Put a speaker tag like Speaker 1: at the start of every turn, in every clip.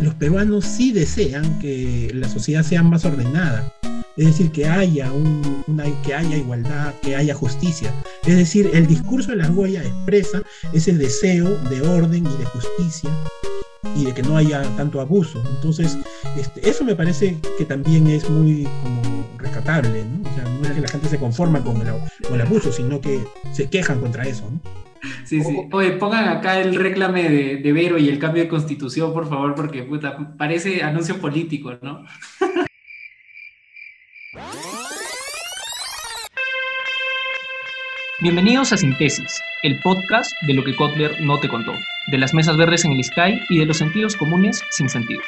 Speaker 1: los peruanos sí desean que la sociedad sea más ordenada. Es decir, que haya, una, que haya igualdad, que haya justicia. Es decir, el discurso de la Goya expresa ese deseo de orden y de justicia y de que no haya tanto abuso. Entonces, este, eso me parece que también es muy como rescatable, ¿no? O sea, no es que la gente se conforma con el, con el abuso, sino que se quejan contra eso, ¿no?
Speaker 2: Sí, sí. Oye, pongan acá el reclame de, de, Vero y el cambio de constitución, por favor, porque puta, parece anuncio político, ¿no? Bienvenidos a Sintesis, el podcast de lo que Kotler no te contó, de las mesas verdes en el Sky y de los sentidos comunes sin sentido.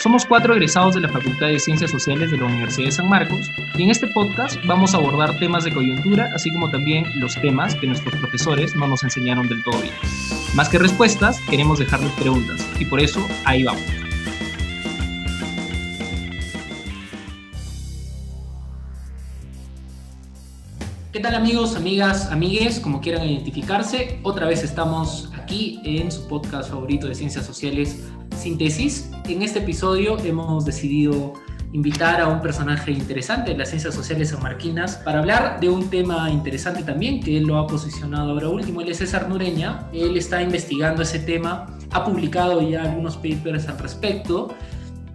Speaker 2: Somos cuatro egresados de la Facultad de Ciencias Sociales de la Universidad de San Marcos y en este podcast vamos a abordar temas de coyuntura, así como también los temas que nuestros profesores no nos enseñaron del todo bien. Más que respuestas, queremos dejarles preguntas y por eso ahí vamos. ¿Qué tal amigos, amigas, amigues, como quieran identificarse? Otra vez estamos aquí en su podcast favorito de ciencias sociales, Síntesis. En este episodio hemos decidido invitar a un personaje interesante de las ciencias sociales sanmarquinas para hablar de un tema interesante también que él lo ha posicionado ahora último. Él es César Nureña, él está investigando ese tema, ha publicado ya algunos papers al respecto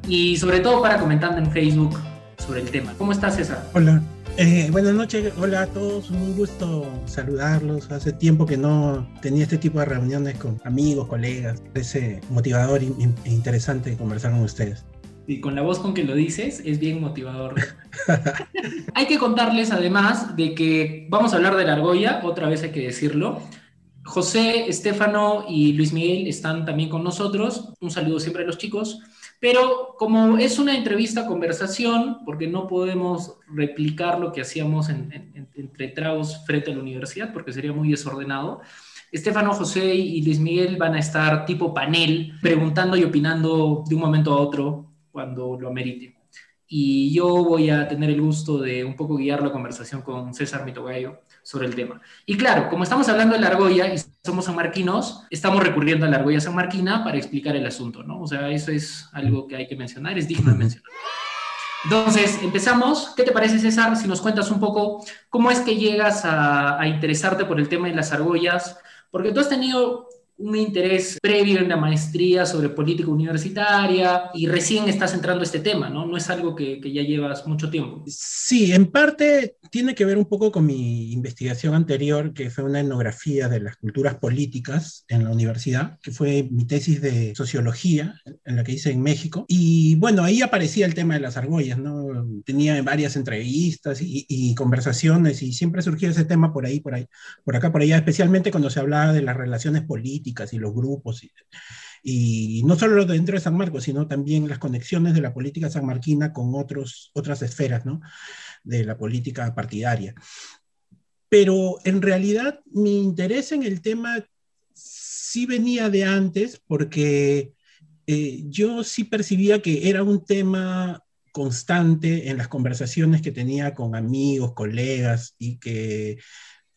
Speaker 2: y sobre todo para comentando en Facebook sobre el tema. ¿Cómo estás César?
Speaker 1: Hola, eh, buenas noches, hola a todos, un gusto saludarlos. Hace tiempo que no tenía este tipo de reuniones con amigos, colegas. Parece motivador e interesante conversar con ustedes.
Speaker 2: Y con la voz con que lo dices, es bien motivador. hay que contarles además de que vamos a hablar de la argolla, otra vez hay que decirlo. José, Estefano y Luis Miguel están también con nosotros. Un saludo siempre a los chicos. Pero como es una entrevista conversación, porque no podemos replicar lo que hacíamos entre tragos frente a la universidad, porque sería muy desordenado, Estefano José y Luis Miguel van a estar tipo panel, preguntando y opinando de un momento a otro cuando lo amerite. Y yo voy a tener el gusto de un poco guiar la conversación con César Mitogallo sobre el tema. Y claro, como estamos hablando de la argolla y somos sanmarquinos, estamos recurriendo a la argolla sanmarquina para explicar el asunto, ¿no? O sea, eso es algo que hay que mencionar, es digno de mencionar. Entonces, empezamos. ¿Qué te parece, César, si nos cuentas un poco cómo es que llegas a, a interesarte por el tema de las argollas? Porque tú has tenido un interés previo en la maestría sobre política universitaria y recién estás entrando a este tema, ¿no? No es algo que, que, ya llevas mucho tiempo.
Speaker 1: Sí, en parte tiene que ver un poco con mi investigación anterior, que fue una etnografía de las culturas políticas en la universidad, que fue mi tesis de sociología, en la que hice en México. Y bueno, ahí aparecía el tema de las argollas, ¿no? Tenía varias entrevistas y, y conversaciones y siempre surgía ese tema por ahí, por ahí, por acá, por allá, especialmente cuando se hablaba de las relaciones políticas y los grupos, y, y, no solo dentro de San Marcos, sino también las conexiones de la política sanmarquina con otros, otras esferas ¿no? de la política partidaria. Pero en realidad mi interés en el tema sí venía de antes porque eh, yo sí percibía que era un tema constante en las conversaciones que tenía con amigos, colegas y que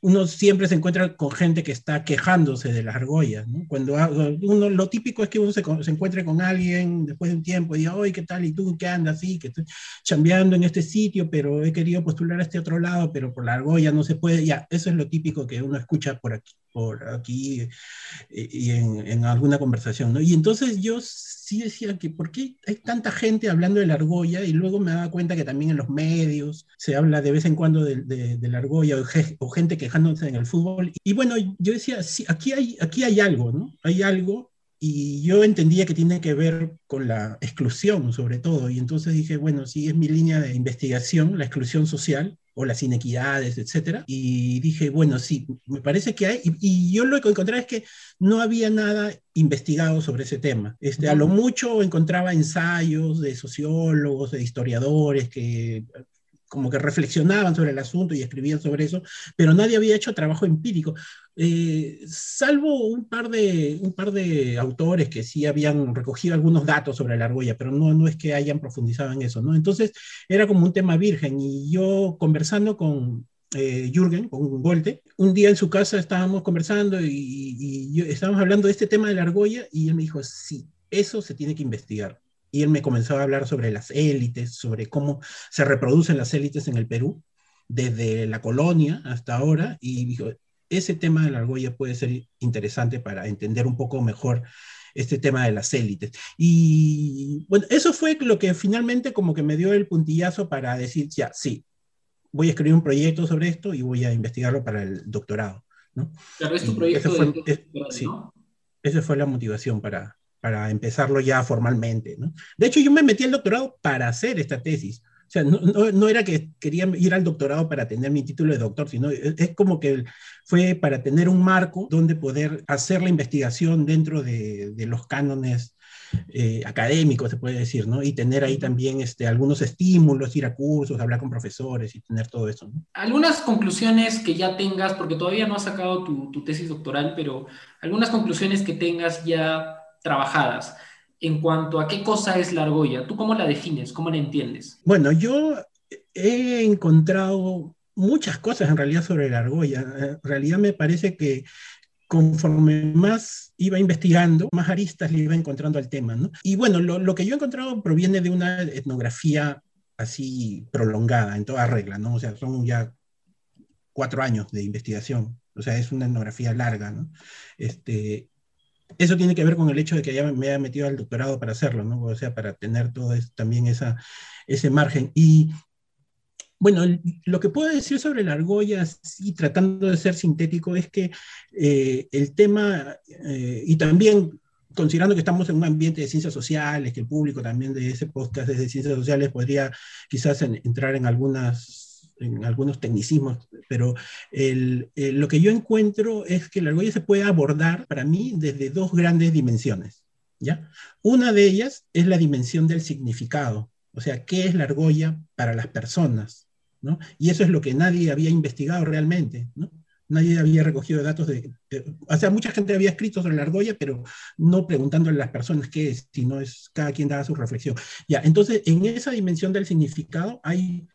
Speaker 1: uno siempre se encuentra con gente que está quejándose de las argollas, ¿no? Cuando uno, lo típico es que uno se, se encuentre con alguien después de un tiempo y diga, oye, ¿qué tal? ¿Y tú qué andas? Sí, que estoy chambeando en este sitio, pero he querido postular a este otro lado, pero por la argolla no se puede. Ya, eso es lo típico que uno escucha por aquí, por aquí eh, y en, alguna conversación, ¿no? Y entonces yo sí decía que por qué hay tanta gente hablando de la argolla y luego me daba cuenta que también en los medios se habla de vez en cuando de, de, de la argolla o, o, gente quejándose en el fútbol. Y bueno, yo decía, sí, aquí hay, aquí hay algo, ¿no? Hay algo y yo entendía que tiene que ver con la exclusión sobre todo. Y entonces dije, bueno, sí, es mi línea de investigación, la exclusión social o las inequidades, etcétera. Y dije, bueno, sí, me parece que hay, y, y, yo lo que encontré es que no había nada investigado sobre ese tema. Este, a lo mucho encontraba ensayos de sociólogos, de historiadores que como que reflexionaban sobre el asunto y escribían sobre eso, pero nadie había hecho trabajo empírico. Eh, salvo un par, de, un par de autores que sí habían recogido algunos datos sobre la argolla, pero no, no es que hayan profundizado en eso, ¿no? Entonces era como un tema virgen y yo conversando con eh, Jürgen, con Golte, un día en su casa estábamos conversando y, y yo, estábamos hablando de este tema de la argolla y él me dijo, sí, eso se tiene que investigar. Y él me comenzó a hablar sobre las élites, sobre cómo se reproducen las élites en el Perú, desde la colonia hasta ahora, y dijo, ese tema de la argolla puede ser interesante para entender un poco mejor este tema de las élites. Y bueno, eso fue lo que finalmente como que me dio el puntillazo para decir, ya, sí, voy a escribir un proyecto sobre esto y voy a investigarlo para el doctorado. ¿no?
Speaker 2: Claro, es tu proyecto.
Speaker 1: Fue, sí, esa fue la motivación para, para empezarlo ya formalmente. ¿no? De hecho, yo me metí al doctorado para hacer esta tesis. O sea, no, no, era que quería ir al doctorado para tener mi título de doctor, sino es, como que fue para tener un marco donde poder hacer la investigación dentro de, de los cánones eh, académicos, se puede decir, ¿no? Y tener ahí también este, algunos estímulos, ir a cursos, hablar con profesores y tener todo eso. ¿no?
Speaker 2: Algunas conclusiones que ya tengas, porque todavía no has sacado tu, tu tesis doctoral, pero algunas conclusiones que tengas ya trabajadas en cuanto a qué cosa es la argolla. ¿Tú cómo la defines? ¿Cómo la entiendes?
Speaker 1: Bueno, yo he encontrado muchas cosas en realidad sobre la argolla. En realidad me parece que conforme más iba investigando, más aristas le iba encontrando al tema. ¿no? Y bueno, lo, que yo he encontrado proviene de una etnografía así prolongada, en toda regla, ¿no? O sea, son ya cuatro años de investigación. O sea, es una etnografía larga, ¿no? Este, eso tiene que ver con el hecho de que ya me haya metido al doctorado para hacerlo, ¿no? O sea, para tener todo también esa, ese margen. Y bueno, lo que puedo decir sobre la argolla, y tratando de ser sintético, es que eh, el tema, eh, y también considerando que estamos en un ambiente de ciencias sociales, que el público también de ese podcast es de ciencias sociales podría quizás en, entrar en algunas en algunos tecnicismos, pero el, el, lo que yo encuentro es que la argolla se puede abordar para mí desde dos grandes dimensiones. ¿ya? Una de ellas es la dimensión del significado, o sea, ¿qué es la argolla para las personas? ¿no? Y eso es lo que nadie había investigado realmente. ¿no? Nadie había recogido datos de, de, O sea, mucha gente había escrito sobre la argolla, pero no preguntándole a las personas qué es, sino es cada quien daba su reflexión. Ya, entonces, en esa dimensión del significado hay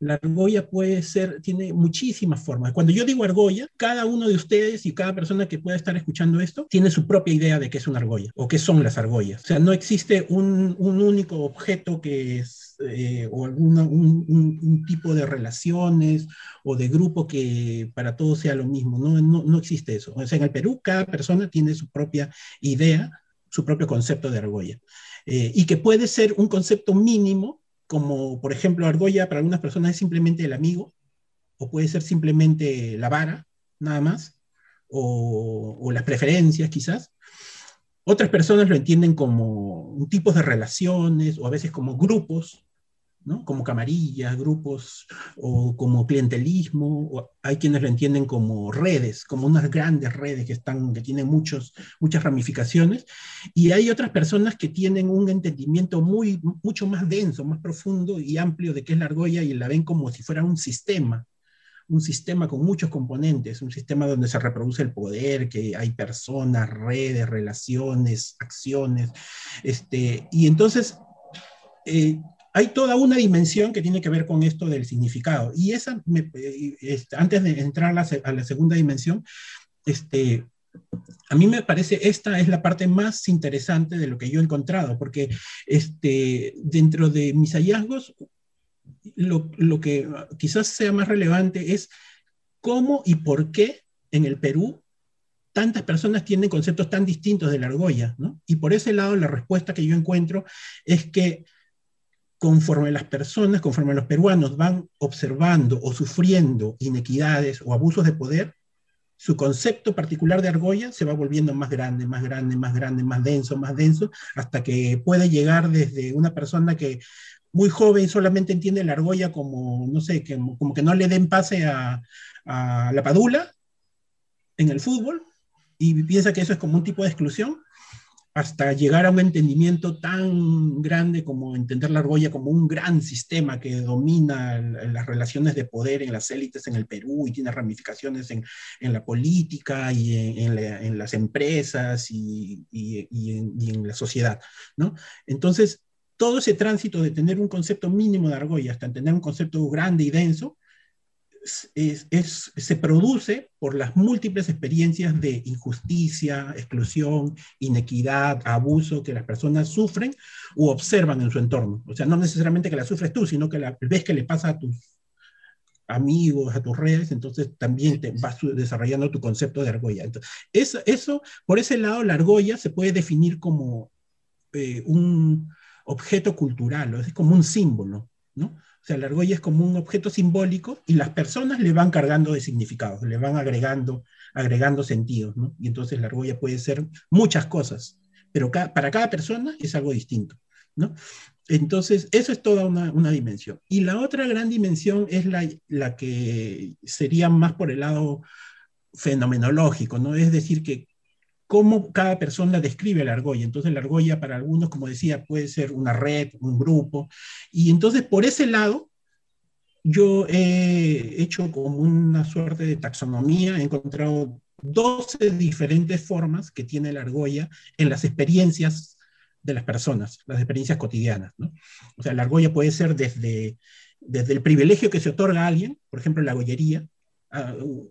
Speaker 1: la argolla puede ser, tiene muchísimas formas. Cuando yo digo argolla, cada uno de ustedes y cada persona que pueda estar escuchando esto tiene su propia idea de qué es una argolla o qué son las argollas. O sea, no existe un, un único objeto que es, eh, o alguna, un, un, tipo de relaciones o de grupo que para todos sea lo mismo. No, no, no existe eso. O sea, en el Perú cada persona tiene su propia idea, su propio concepto de argolla. Eh, y que puede ser un concepto mínimo como por ejemplo argolla para algunas personas es simplemente el amigo, o puede ser simplemente la vara, nada más, o, o las preferencias quizás. Otras personas lo entienden como un tipo de relaciones o a veces como grupos ¿no? como camarillas, grupos o como clientelismo, o hay quienes lo entienden como redes, como unas grandes redes que, están, que tienen muchos, muchas ramificaciones, y hay otras personas que tienen un entendimiento muy, mucho más denso, más profundo y amplio de qué es la argolla y la ven como si fuera un sistema, un sistema con muchos componentes, un sistema donde se reproduce el poder, que hay personas, redes, relaciones, acciones, este, y entonces... Eh, hay toda una dimensión que tiene que ver con esto del significado. Y esa, este, antes de entrar a la, a la, segunda dimensión, este, a mí me parece esta es la parte más interesante de lo que yo he encontrado, porque este, dentro de mis hallazgos, lo, lo que quizás sea más relevante es cómo y por qué en el Perú tantas personas tienen conceptos tan distintos de la argolla, ¿no? Y por ese lado, la respuesta que yo encuentro es que conforme las personas, conforme los peruanos van observando o sufriendo inequidades o abusos de poder, su concepto particular de argolla se va volviendo más grande, más grande, más grande, más denso, más denso, hasta que puede llegar desde una persona que muy joven solamente entiende la argolla como, no sé, que, como que no le den pase a, a la padula en el fútbol y piensa que eso es como un tipo de exclusión, hasta llegar a un entendimiento tan grande como entender la argolla como un gran sistema que domina las relaciones de poder en las élites en el Perú y tiene ramificaciones en, en la política y en, en, la, en las empresas y, y, en, la sociedad, ¿no? Entonces, todo ese tránsito de tener un concepto mínimo de argolla hasta tener un concepto grande y denso, se produce por las múltiples experiencias de injusticia, exclusión, inequidad, abuso que las personas sufren u observan en su entorno. O sea, no necesariamente que la sufres tú, sino que la ves que le pasa a tus amigos, a tus redes, entonces también te vas desarrollando tu concepto de argolla. Entonces, eso, por ese lado, la argolla se puede definir como eh, un objeto cultural, es como un símbolo, ¿no? Sea, la argolla es como un objeto simbólico y las personas le van cargando de significados, le van agregando, agregando sentidos, ¿no? Y entonces la argolla puede ser muchas cosas, pero para cada persona es algo distinto. Entonces, eso es toda una, una dimensión. Y la otra gran dimensión es la, la, que sería más por el lado fenomenológico, ¿no? Es decir, que cómo cada persona describe la argolla. Entonces la argolla para algunos, como decía, puede ser una red, un grupo. Y entonces por ese lado, yo he hecho como una suerte de taxonomía, he encontrado 12 diferentes formas que tiene la argolla en las experiencias de las personas, las experiencias cotidianas. O sea, la argolla puede ser desde, desde el privilegio que se otorga a alguien, por ejemplo, la gollería,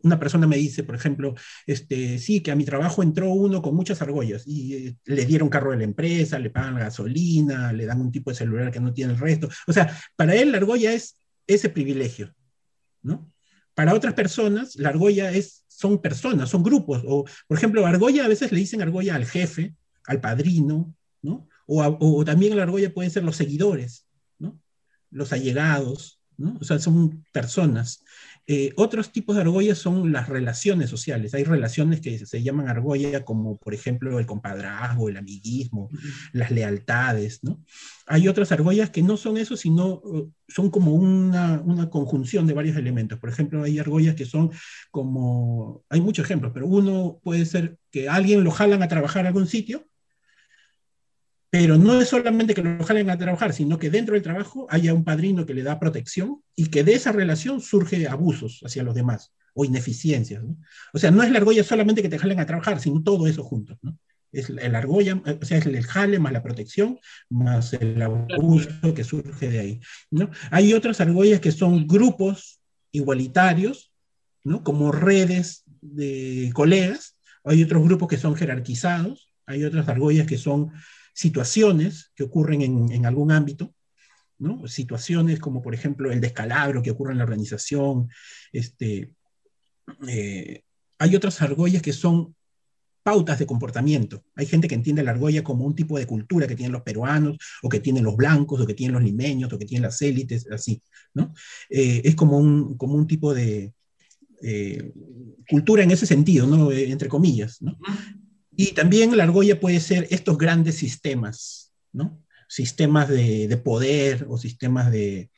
Speaker 1: una persona me dice, por ejemplo, este, sí, que a mi trabajo entró uno con muchas argollas y eh, le dieron carro de la empresa, le pagan la gasolina, le dan un tipo de celular que no tiene el resto. O sea, para él la argolla es ese privilegio, ¿no? Para otras personas, la argolla es, son personas, son grupos. O, por ejemplo, argolla a veces le dicen argolla al jefe, al padrino, ¿no? O, o también la argolla pueden ser los seguidores, ¿no? Los allegados, ¿no? O sea, son personas. Eh, otros tipos de argollas son las relaciones sociales. Hay relaciones que se llaman argolla, como por ejemplo el compadrazgo, el amiguismo, las lealtades. ¿no? Hay otras argollas que no son eso, sino uh, son como una, una, conjunción de varios elementos. Por ejemplo, hay argollas que son como, hay muchos ejemplos, pero uno puede ser que alguien lo jalan a trabajar a algún sitio pero no es solamente que lo jalen a trabajar, sino que dentro del trabajo haya un padrino que le da protección y que de esa relación surge abusos hacia los demás o ineficiencias. O sea, no es la argolla solamente que te jalen a trabajar, sino todo eso junto. ¿no? Es el argolla, o sea, es el jale más la protección, más el abuso que surge de ahí. ¿no? Hay otras argollas que son grupos igualitarios, ¿no? como redes de colegas, hay otros grupos que son jerarquizados, hay otras argollas que son situaciones que ocurren en, algún ámbito, ¿no? situaciones como por ejemplo el descalabro que ocurre en la organización. Este, eh, hay otras argollas que son pautas de comportamiento. Hay gente que entiende la argolla como un tipo de cultura que tienen los peruanos, o que tienen los blancos, o que tienen los limeños, o que tienen las élites, así. Eh, es como un, tipo de eh, cultura en ese sentido, ¿no? entre comillas. Y también la argolla puede ser estos grandes sistemas, ¿no? Sistemas de, poder o sistemas de,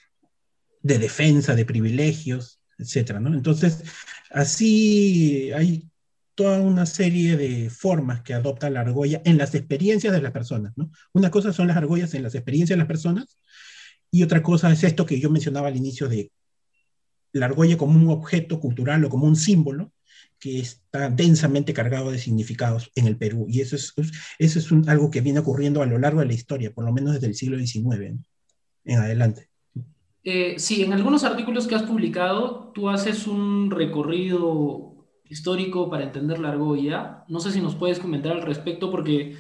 Speaker 1: defensa, de privilegios, etcétera, ¿no? Entonces, así hay toda una serie de formas que adopta la argolla en las experiencias de las personas, ¿no? Una cosa son las argollas en las experiencias de las personas y otra cosa es esto que yo mencionaba al inicio de la argolla como un objeto cultural o como un símbolo que está densamente cargado de significados en el Perú. Y eso es, eso es algo que viene ocurriendo a lo largo de la historia, por lo menos desde el siglo XIX en adelante.
Speaker 2: Eh, sí, en algunos artículos que has publicado, tú haces un recorrido histórico para entender la argolla. No sé si nos puedes comentar al respecto, porque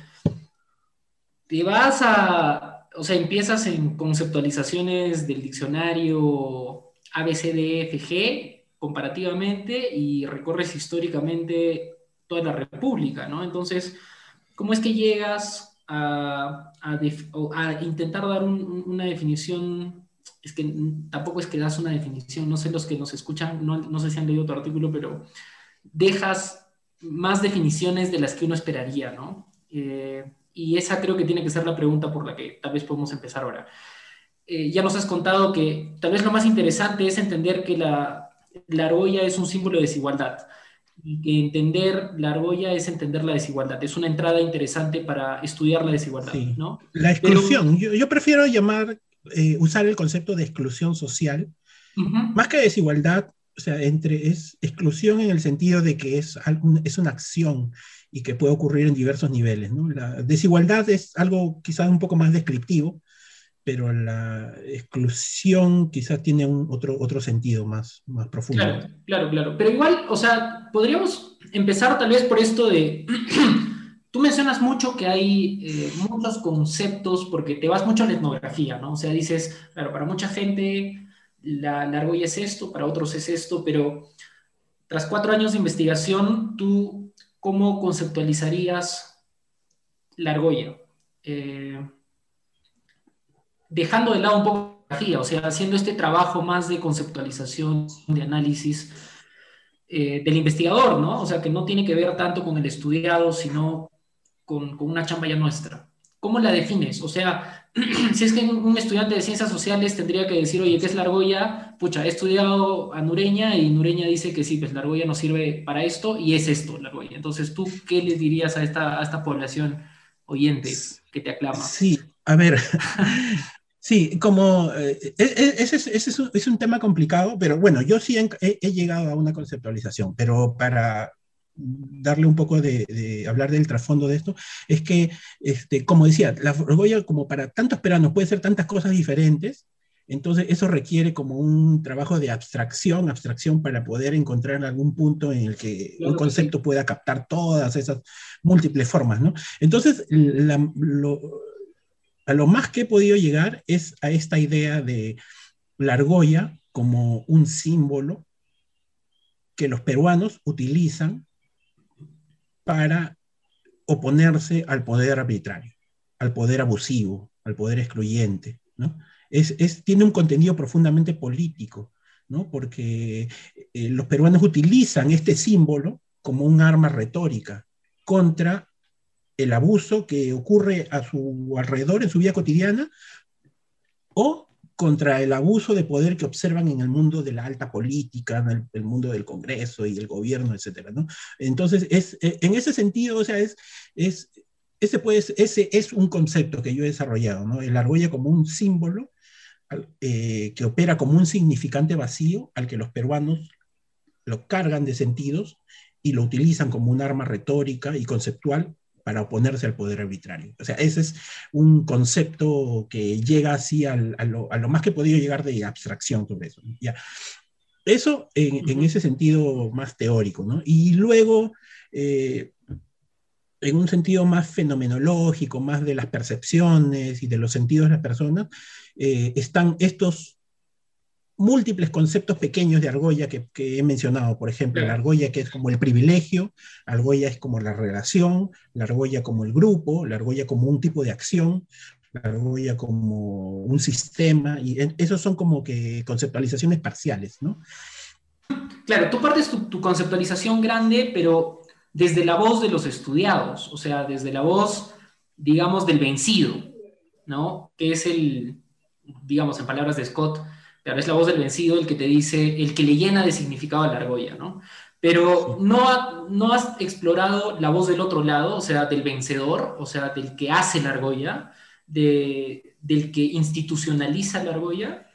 Speaker 2: te vas a, o sea, empiezas en conceptualizaciones del diccionario ABCDFG comparativamente y recorres históricamente toda la República, ¿no? Entonces, ¿cómo es que llegas a, a, intentar dar una definición? Es que tampoco es que das una definición, no sé los que nos escuchan, no, no sé si han leído tu artículo, pero dejas más definiciones de las que uno esperaría, ¿no? Eh, y esa creo que tiene que ser la pregunta por la que tal vez podemos empezar ahora. Eh, ya nos has contado que tal vez lo más interesante es entender que la, la argolla es un símbolo de desigualdad y que entender la argolla es entender la desigualdad. Es una entrada interesante para estudiar la desigualdad, ¿no?
Speaker 1: La exclusión. yo, prefiero llamar, eh, usar el concepto de exclusión social, más que desigualdad, o sea, entre, es exclusión en el sentido de que es, es una acción y que puede ocurrir en diversos niveles, ¿no? La desigualdad es algo quizás un poco más descriptivo, pero la exclusión quizás tiene un otro, otro sentido más, más profundo.
Speaker 2: Claro, claro, claro. Pero igual, o sea, podríamos empezar tal vez por esto de... Tú mencionas mucho que hay eh, muchos conceptos, porque te vas mucho a la etnografía, ¿no? O sea, dices, claro, para mucha gente la, la argolla es esto, para otros es esto, pero tras cuatro años de investigación, ¿tú cómo conceptualizarías la argolla? Eh, dejando de lado un poco la o sea, haciendo este trabajo más de conceptualización, de análisis eh, del investigador, ¿no? O sea, que no tiene que ver tanto con el estudiado, sino con, con una chamba ya nuestra. ¿Cómo la defines? O sea, si es que un estudiante de ciencias sociales tendría que decir, oye, ¿qué es la argolla? Pucha, he estudiado a Nureña y Nureña dice que sí, pues la argolla no sirve para esto y es esto la argolla. Entonces, ¿tú qué les dirías a esta, a esta población oyente que te aclama?
Speaker 1: Sí, a ver, Sí, como eh, e, e, ese, es, un tema complicado, pero bueno, yo sí he, llegado a una conceptualización, pero para darle un poco de, hablar del trasfondo de esto, es que, este, como decía, la argolla como para tantos peranos puede ser tantas cosas diferentes, entonces eso requiere como un trabajo de abstracción, abstracción para poder encontrar algún punto en el que un concepto pueda captar todas esas múltiples formas, ¿no? Entonces, lo, a lo más que he podido llegar es a esta idea de la argolla como un símbolo que los peruanos utilizan para oponerse al poder arbitrario, al poder abusivo, al poder excluyente. Tiene un contenido profundamente político, porque eh, los peruanos utilizan este símbolo como un arma retórica contra el abuso que ocurre a su alrededor en su vida cotidiana o contra el abuso de poder que observan en el mundo de la alta política, en el, mundo del Congreso y el gobierno, etc. Entonces, es, eh, en ese sentido, o sea, es, es, ese, puede, ese es un concepto que yo he desarrollado, ¿no? el argolla como un símbolo eh, que opera como un significante vacío al que los peruanos lo cargan de sentidos y lo utilizan como un arma retórica y conceptual para oponerse al poder arbitrario. O sea, ese es un concepto que llega así a, lo, más que he podido llegar de abstracción sobre eso. ¿ya? Eso en, ese sentido más teórico, ¿no? Y luego, eh, en un sentido más fenomenológico, más de las percepciones y de los sentidos de las personas, eh, están estos múltiples conceptos pequeños de argolla que, he mencionado. Por ejemplo, la argolla que es como el privilegio, la argolla es como la relación, la argolla como el grupo, la argolla como un tipo de acción, la argolla como un sistema, y esos son como que conceptualizaciones parciales, ¿no?
Speaker 2: Claro, tú partes tu, tu conceptualización grande, pero desde la voz de los estudiados, o sea, desde la voz, digamos, del vencido, ¿no? Que es el, digamos, en palabras de Scott, es la voz del vencido el que te dice, el que le llena de significado a la argolla, ¿no? Pero no, no has explorado la voz del otro lado, o sea, del vencedor, o sea, del que hace la argolla, de, del que institucionaliza la argolla.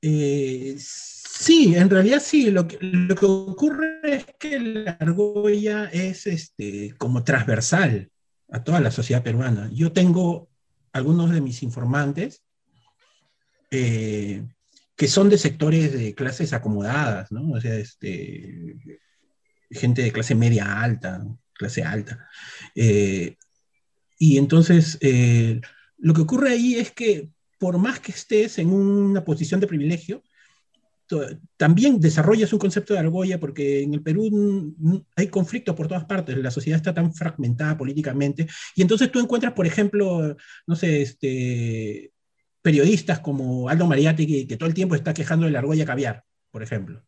Speaker 1: Eh, sí, en realidad sí. Lo que, lo que, ocurre es que la argolla es este, como transversal a toda la sociedad peruana. Yo tengo algunos de mis informantes eh, que son de sectores de clases acomodadas, ¿no? O sea, este, gente de clase media alta, clase alta. Eh, y entonces, eh, lo que ocurre ahí es que por más que estés en una posición de privilegio, también desarrollas un concepto de argolla porque en el Perú hay conflictos por todas partes, la sociedad está tan fragmentada políticamente, y entonces tú encuentras, por ejemplo, no sé, este, periodistas como Aldo Mariatti, que, todo el tiempo está quejando de la argolla caviar, por ejemplo.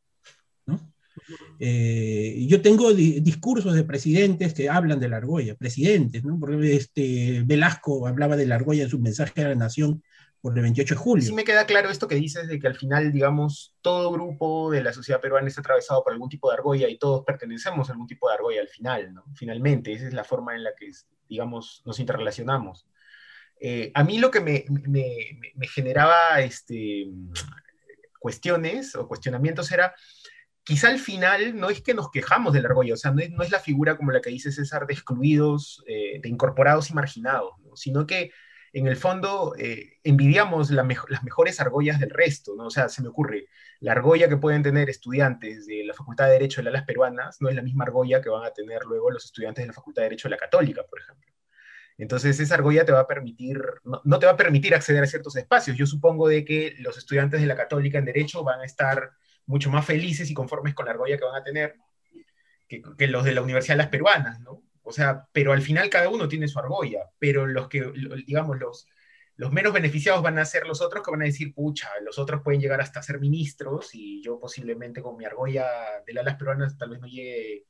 Speaker 1: Eh, yo tengo discursos de presidentes que hablan de la argolla, presidentes, ¿no? Porque este, Velasco hablaba de la argolla en su mensaje a la nación por el 28 de julio.
Speaker 3: Sí me queda claro esto que dices de que al final, digamos, todo grupo de la sociedad peruana está atravesado por algún tipo de argolla y todos pertenecemos a algún tipo de argolla al final. Finalmente, esa es la forma en la que, digamos, nos interrelacionamos. Eh, a mí lo que me, generaba este, cuestiones o cuestionamientos era, quizá al final no es que nos quejamos de la argolla, o sea, no es, la figura como la que dice César de excluidos, eh, de incorporados y marginados, sino que en el fondo eh, envidiamos las mejores argollas del resto, ¿no? O sea, se me ocurre, la argolla que pueden tener estudiantes de la Facultad de Derecho de las Peruanas no es la misma argolla que van a tener luego los estudiantes de la Facultad de Derecho de la Católica, por ejemplo. Entonces, esa argolla te va a permitir, no, te va a permitir acceder a ciertos espacios. Yo supongo de que los estudiantes de la Católica en Derecho van a estar mucho más felices y conformes con la argolla que van a tener que, los de la Universidad de las Peruanas, ¿no? O sea, pero al final cada uno tiene su argolla, pero los que, digamos, los, los menos beneficiados van a ser los otros que van a decir, pucha, los otros pueden llegar hasta ser ministros y yo posiblemente con mi argolla de las peruanas tal vez no llegue,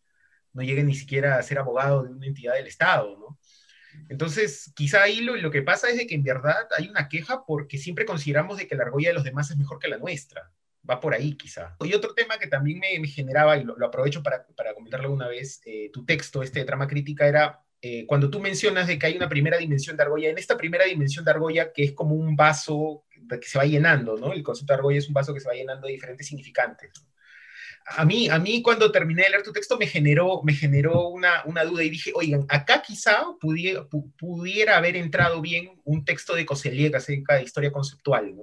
Speaker 3: no llegue ni siquiera a ser abogado de una entidad del Estado, ¿no? Entonces, quizá ahí lo, lo, que pasa es de que en verdad hay una queja porque siempre consideramos de que la argolla de los demás es mejor que la nuestra va por ahí quizá. Y otro tema que también me, generaba, y lo, aprovecho para, para comentarlo una vez, eh, tu texto, este de trama crítica, era eh, cuando tú mencionas de que hay una primera dimensión de argolla, en esta primera dimensión de argolla que es como un vaso que se va llenando, ¿no? El concepto de argolla es un vaso que se va llenando de diferentes significantes. A mí, a mí cuando terminé de leer tu texto me generó, me generó una, una duda y dije, oigan, acá quizá pudiera, haber entrado bien un texto de Coselier acerca de historia conceptual.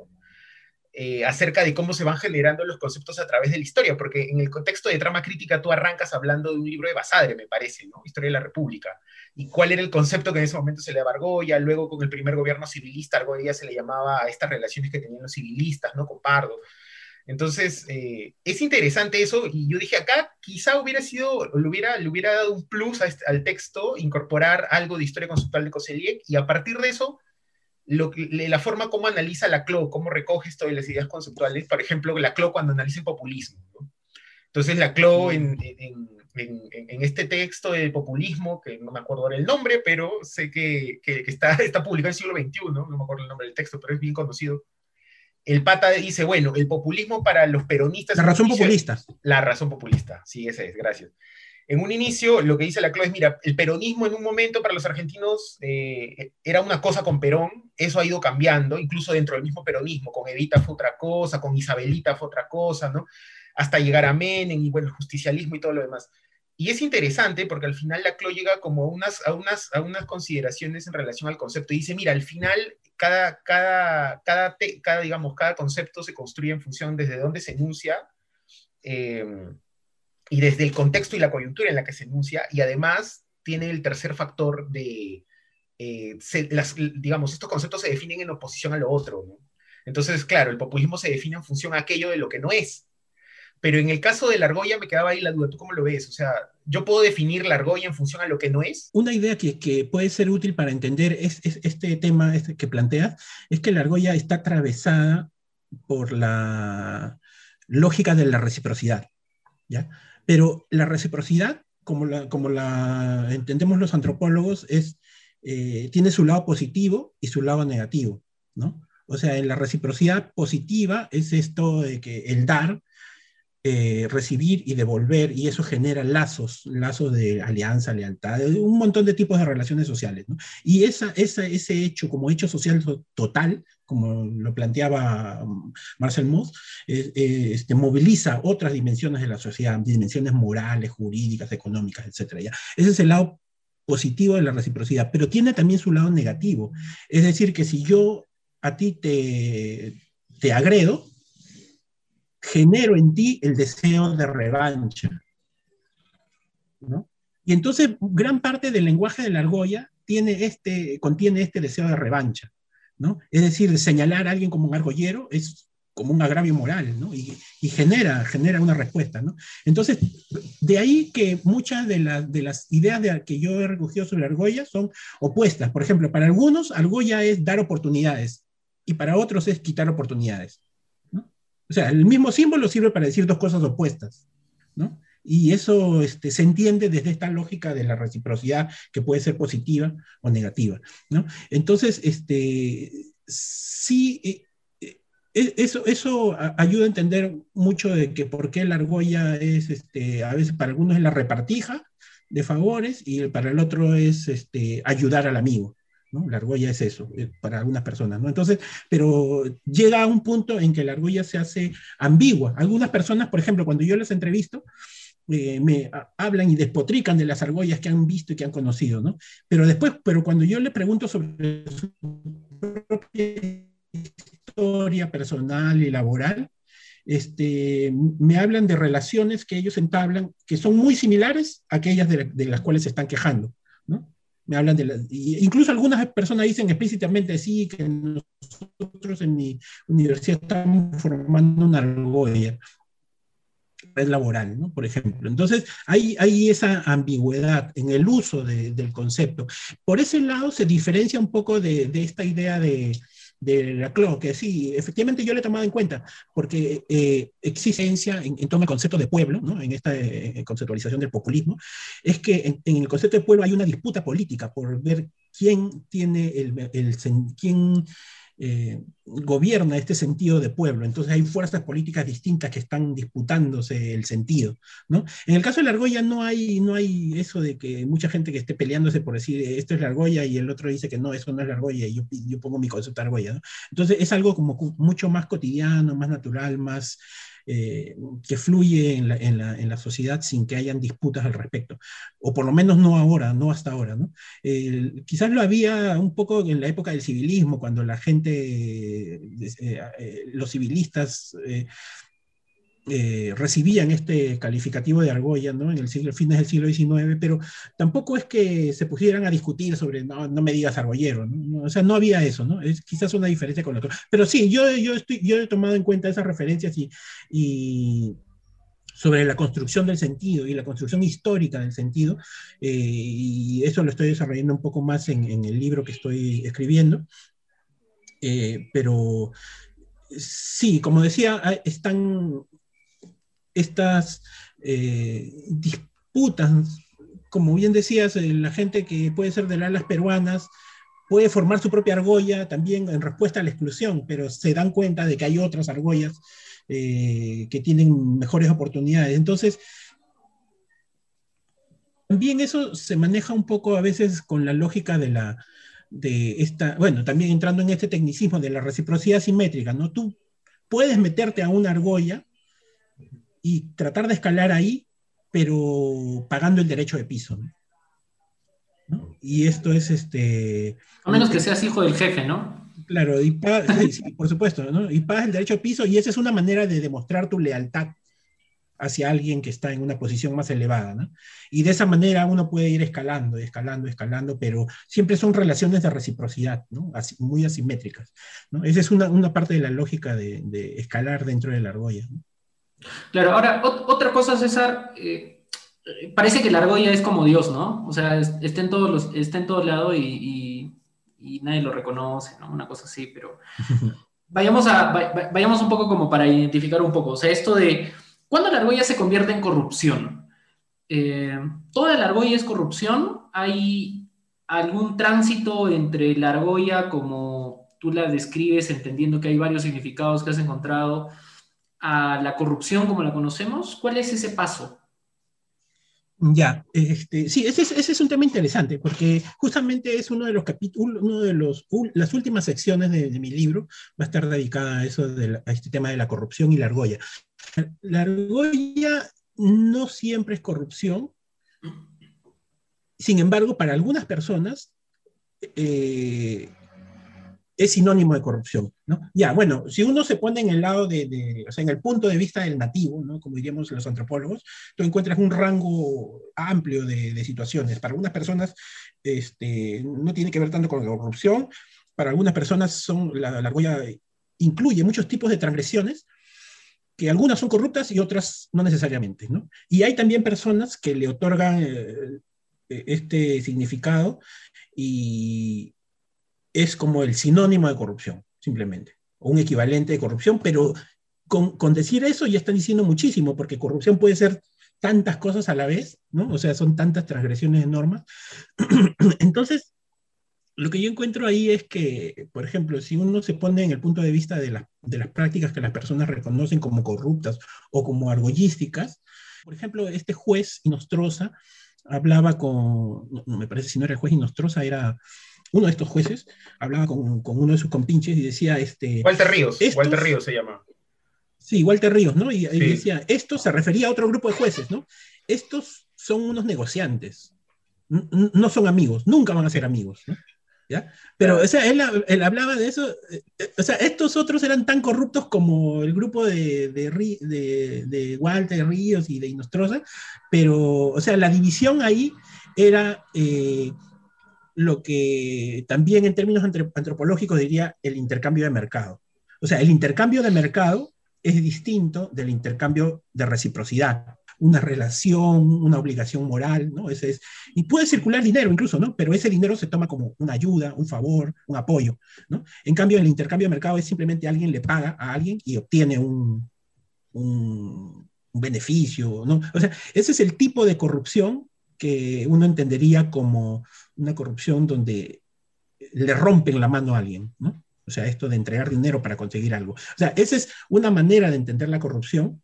Speaker 3: Eh, acerca de cómo se van generando los conceptos a través de la historia, porque en el contexto de trama crítica tú arrancas hablando de un libro de Basadre, me parece, ¿no? Historia de la República, y cuál era el concepto que en ese momento se le daba a Argolla, luego con el primer gobierno civilista, Argolla se le llamaba a estas relaciones que tenían los civilistas, ¿no? Con Pardo. Entonces, eh, es interesante eso, y yo dije acá, quizá hubiera sido, le hubiera, le hubiera dado un plus este, al texto, incorporar algo de historia conceptual de Coselier, y a partir de eso la forma como analiza la CLO, cómo recoge esto de las ideas conceptuales, por ejemplo, la CLO cuando analiza el populismo. Entonces, la CLO en, este texto de populismo, que no me acuerdo ahora el nombre, pero sé que, está, está publicado en el siglo XXI, ¿no? me acuerdo el nombre del texto, pero es bien conocido. El pata dice, bueno, el populismo para los peronistas...
Speaker 1: La razón populista.
Speaker 3: La razón populista, sí, esa es, gracias. En un inicio, lo que dice la Clo es, mira, el peronismo en un momento para los argentinos eh, era una cosa con Perón, eso ha ido cambiando, incluso dentro del mismo peronismo, con Evita fue otra cosa, con Isabelita fue otra cosa, ¿no? Hasta llegar a Menem y, bueno, el justicialismo y todo lo demás. Y es interesante porque al final la CLO llega como a unas, a unas, a unas consideraciones en relación al concepto. Y dice, mira, al final cada, cada, cada, digamos, cada concepto se construye en función desde dónde se enuncia. Eh, y desde el contexto y la coyuntura en la que se enuncia, y además tiene el tercer factor de, eh, digamos, estos conceptos se definen en oposición a lo otro. Entonces, claro, el populismo se define en función a aquello de lo que no es. Pero en el caso de la argolla me quedaba ahí la duda, ¿tú cómo lo ves? O sea, ¿yo puedo definir la argolla en función a lo que no es?
Speaker 1: Una idea que, que puede ser útil para entender es, este tema este que planteas, es que la argolla está atravesada por la lógica de la reciprocidad. ¿ya? Pero la reciprocidad, como la, como la entendemos los antropólogos, es, eh, tiene su lado positivo y su lado negativo, ¿no? O sea, en la reciprocidad positiva es esto de que el dar eh, recibir y devolver, y eso genera lazos, lazos de alianza, lealtad, un montón de tipos de relaciones sociales. ¿no? Y esa, ese hecho como hecho social total, como lo planteaba um, Marcel Mauss, este, moviliza otras dimensiones de la sociedad, dimensiones morales, jurídicas, económicas, etc. Ese es el lado positivo de la reciprocidad, pero tiene también su lado negativo. Es decir, que si yo a ti te, te agredo, genero en ti el deseo de revancha. ¿no? Y entonces gran parte del lenguaje de la argolla tiene este, contiene este deseo de revancha. ¿no? Es decir, señalar a alguien como un argollero es como un agravio moral, ¿no? y, genera, genera una respuesta. ¿no? Entonces, de ahí que muchas de, de las ideas de, que yo he recogido sobre argolla son opuestas. Por ejemplo, para algunos, argolla es dar oportunidades, y para otros es quitar oportunidades. O sea, el mismo símbolo sirve para decir dos cosas opuestas, ¿no? Y eso este, se entiende desde esta lógica de la reciprocidad que puede ser positiva o negativa, ¿no? Entonces, este, sí, eh, eh, e, eso, eso ayuda a entender mucho de que por qué la argolla es, este, a veces para algunos es la repartija de favores y para el otro es este, ayudar al amigo. La argolla es eso, eh, para algunas personas. Entonces, pero llega a un punto en que la argolla se hace ambigua. Algunas personas, por ejemplo, cuando yo les entrevisto, eh, me hablan y despotrican de las argollas que han visto y que han conocido, ¿no? Pero después, pero cuando yo le pregunto sobre su propia historia personal y laboral, este, me hablan de relaciones que ellos entablan que son muy similares a aquellas de, las cuales se están quejando. Me hablan de incluso algunas personas dicen explícitamente sí que nosotros en mi universidad estamos formando una argolla laboral, ¿no? por ejemplo. Entonces, hay, hay esa ambigüedad en el uso del concepto. Por ese lado se diferencia un poco de esta idea de, de la CLO, que sí, efectivamente yo le he tomado en cuenta, porque eh, existencia en, todo el concepto de pueblo, ¿no? en esta eh, conceptualización del populismo, es que en, en, el concepto de pueblo hay una disputa política por ver quién tiene el, el quién eh, gobierna este sentido de pueblo. Entonces hay fuerzas políticas distintas que están disputándose el sentido. ¿no? En el caso de la argolla no hay, no hay eso de que mucha gente que esté peleándose por decir esto es la argolla y el otro dice que no, eso no es la argolla y yo, yo pongo mi concepto de argolla. ¿no? Entonces es algo como mucho más cotidiano, más natural, más eh, que fluye en la, sociedad sin que hayan disputas al respecto, o por lo menos no ahora, no hasta ahora. ¿no? quizás lo había un poco en la época del civilismo, cuando la gente, eh, eh, los civilistas eh, recibían este calificativo de argolla ¿no? en el siglo, fines del siglo XIX, pero tampoco es que se pusieran a discutir sobre no, no me digas argollero, ¿no? o sea, no había eso, ¿no? es quizás una diferencia con otro. Pero sí, yo, yo, estoy, yo he tomado en cuenta esas referencias y, sobre la construcción del sentido y la construcción histórica del sentido, eh, y eso lo estoy desarrollando un poco más en, el libro que estoy escribiendo, eh, pero sí, como decía, están estas eh, disputas, como bien decías, eh, la gente que puede ser de las alas peruanas puede formar su propia argolla también en respuesta a la exclusión, pero se dan cuenta de que hay otras argollas eh, que tienen mejores oportunidades. Entonces, también eso se maneja un poco a veces con la lógica de la de esta, bueno, también entrando en este tecnicismo de la reciprocidad simétrica, ¿no? Tú puedes meterte a una argolla y tratar de escalar ahí, pero pagando el derecho de piso. ¿no? Y esto es este...
Speaker 2: A menos que seas hijo del jefe, ¿no?
Speaker 1: Claro, y por supuesto, ¿no? Y pagas el derecho de piso y esa es una manera de demostrar tu lealtad hacia alguien que está en una posición más elevada, ¿no? Y de esa manera uno puede ir escalando, escalando, escalando, pero siempre son relaciones de reciprocidad, ¿no? Así, muy asimétricas, ¿no? Esa es una, una parte de la lógica de, de escalar dentro de la argolla, ¿no?
Speaker 2: Claro, ahora, otra cosa, César, eh, parece que la argolla es como Dios, ¿no? O sea, está en todos los, está en todo lado y, nadie lo reconoce, ¿no? Una cosa así, pero vayamos, a, vayamos un poco como para identificar un poco, o sea, esto de, ¿cuándo la argolla se convierte en corrupción? Eh, ¿Toda la argolla es corrupción? ¿Hay algún tránsito entre la argolla como tú la describes, entendiendo que hay varios significados que has encontrado? A la corrupción como la conocemos? ¿Cuál es ese paso?
Speaker 1: Ya, este, sí, ese es, un tema interesante, porque justamente es uno de los capítulos, uno de los, las últimas secciones de, mi libro va a estar dedicada a eso, de a este tema de la corrupción y la argolla. La argolla no siempre es corrupción, sin embargo, para algunas personas eh, es sinónimo de corrupción. Ya, bueno, si uno se pone en el lado de, o sea, en el punto de vista del nativo. Como diríamos los antropólogos, tú encuentras un rango amplio de, situaciones. Para algunas personas este, no tiene que ver tanto con la corrupción, para algunas personas son, la, la incluye muchos tipos de transgresiones, que algunas son corruptas y otras no necesariamente, ¿no? Y hay también personas que le otorgan eh, este significado y, es como el sinónimo de corrupción, simplemente, o un equivalente de corrupción, pero con, con, decir eso ya están diciendo muchísimo, porque corrupción puede ser tantas cosas a la vez, ¿no? O sea, son tantas transgresiones de normas. Entonces, lo que yo encuentro ahí es que, por ejemplo, si uno se pone en el punto de vista de, de las prácticas que las personas reconocen como corruptas o como argollísticas, por ejemplo, este juez Inostroza hablaba con, me parece si no era el juez Inostroza, era uno de estos jueces hablaba con, con, uno de sus compinches y decía, este...
Speaker 3: Walter Ríos, Walter Ríos se llama.
Speaker 1: Sí, Walter Ríos, ¿no? Y, decía, esto se refería a otro grupo de jueces, ¿no? Estos son unos negociantes, no son amigos, nunca van a ser amigos, ¿no? ¿ya? Pero, o sea, él, él, hablaba de eso, eh, o sea, estos otros eran tan corruptos como el grupo de, de, de, Walter Ríos y de Inostroza, pero, o sea, la división ahí era eh, lo que también en términos antropológicos diría el intercambio de mercado. O sea, el intercambio de mercado es distinto del intercambio de reciprocidad una relación, una obligación moral, ¿no? Ese es, y puede circular dinero incluso, ¿no? Pero ese dinero se toma como una ayuda, un favor, un apoyo, ¿no? En cambio, el intercambio de mercado es simplemente alguien le paga a alguien y obtiene un, un, beneficio, ¿no? O sea, ese es el tipo de corrupción que uno entendería como una corrupción donde le rompen la mano a alguien, ¿no? O sea, esto de entregar dinero para conseguir algo. O sea, esa es una manera de entender la corrupción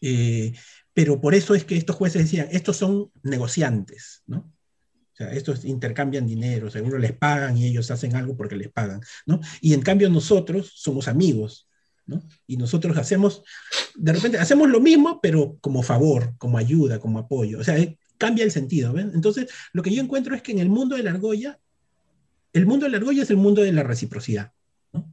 Speaker 1: eh, pero por eso es que estos jueces decían, estos son negociantes, ¿no? O sea, estos intercambian dinero, seguro les pagan y ellos hacen algo porque les pagan, ¿no? Y en cambio nosotros somos amigos, ¿no? Y nosotros hacemos, de repente, hacemos lo mismo, pero como favor, como ayuda, como apoyo. O sea, cambia el sentido, ¿ven? Entonces, lo que yo encuentro es que en el mundo de la argolla, el mundo de la argolla es el mundo de la reciprocidad, ¿no?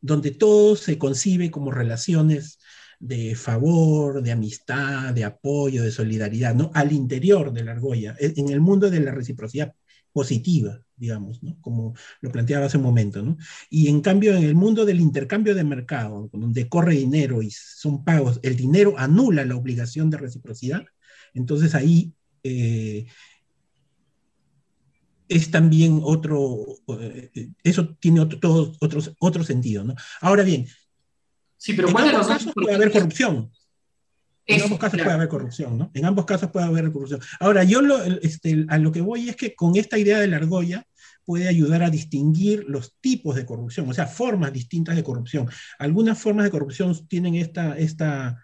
Speaker 1: Donde todo se concibe como relaciones de favor, de amistad, de apoyo, de solidaridad, ¿no? Al interior de la argolla, e, en el mundo de la reciprocidad positiva, digamos, ¿no? Como lo planteaba hace un momento, ¿no? Y en cambio, en el mundo del intercambio de mercado, donde corre dinero y son pagos, el dinero anula la obligación de reciprocidad, entonces ahí eh, es también otro, eh, eso tiene otro, otro sentido, ¿no? Ahora bien,
Speaker 2: Sí, pero
Speaker 1: en ambos casos puede haber corrupción. En ambos casos puede haber corrupción, ¿no? En ambos casos puede haber corrupción. Ahora, yo lo, este, a lo que voy es que con esta idea de la argolla puede ayudar a distinguir los tipos de corrupción, o sea, formas distintas de corrupción. Algunas formas de corrupción tienen esta, esta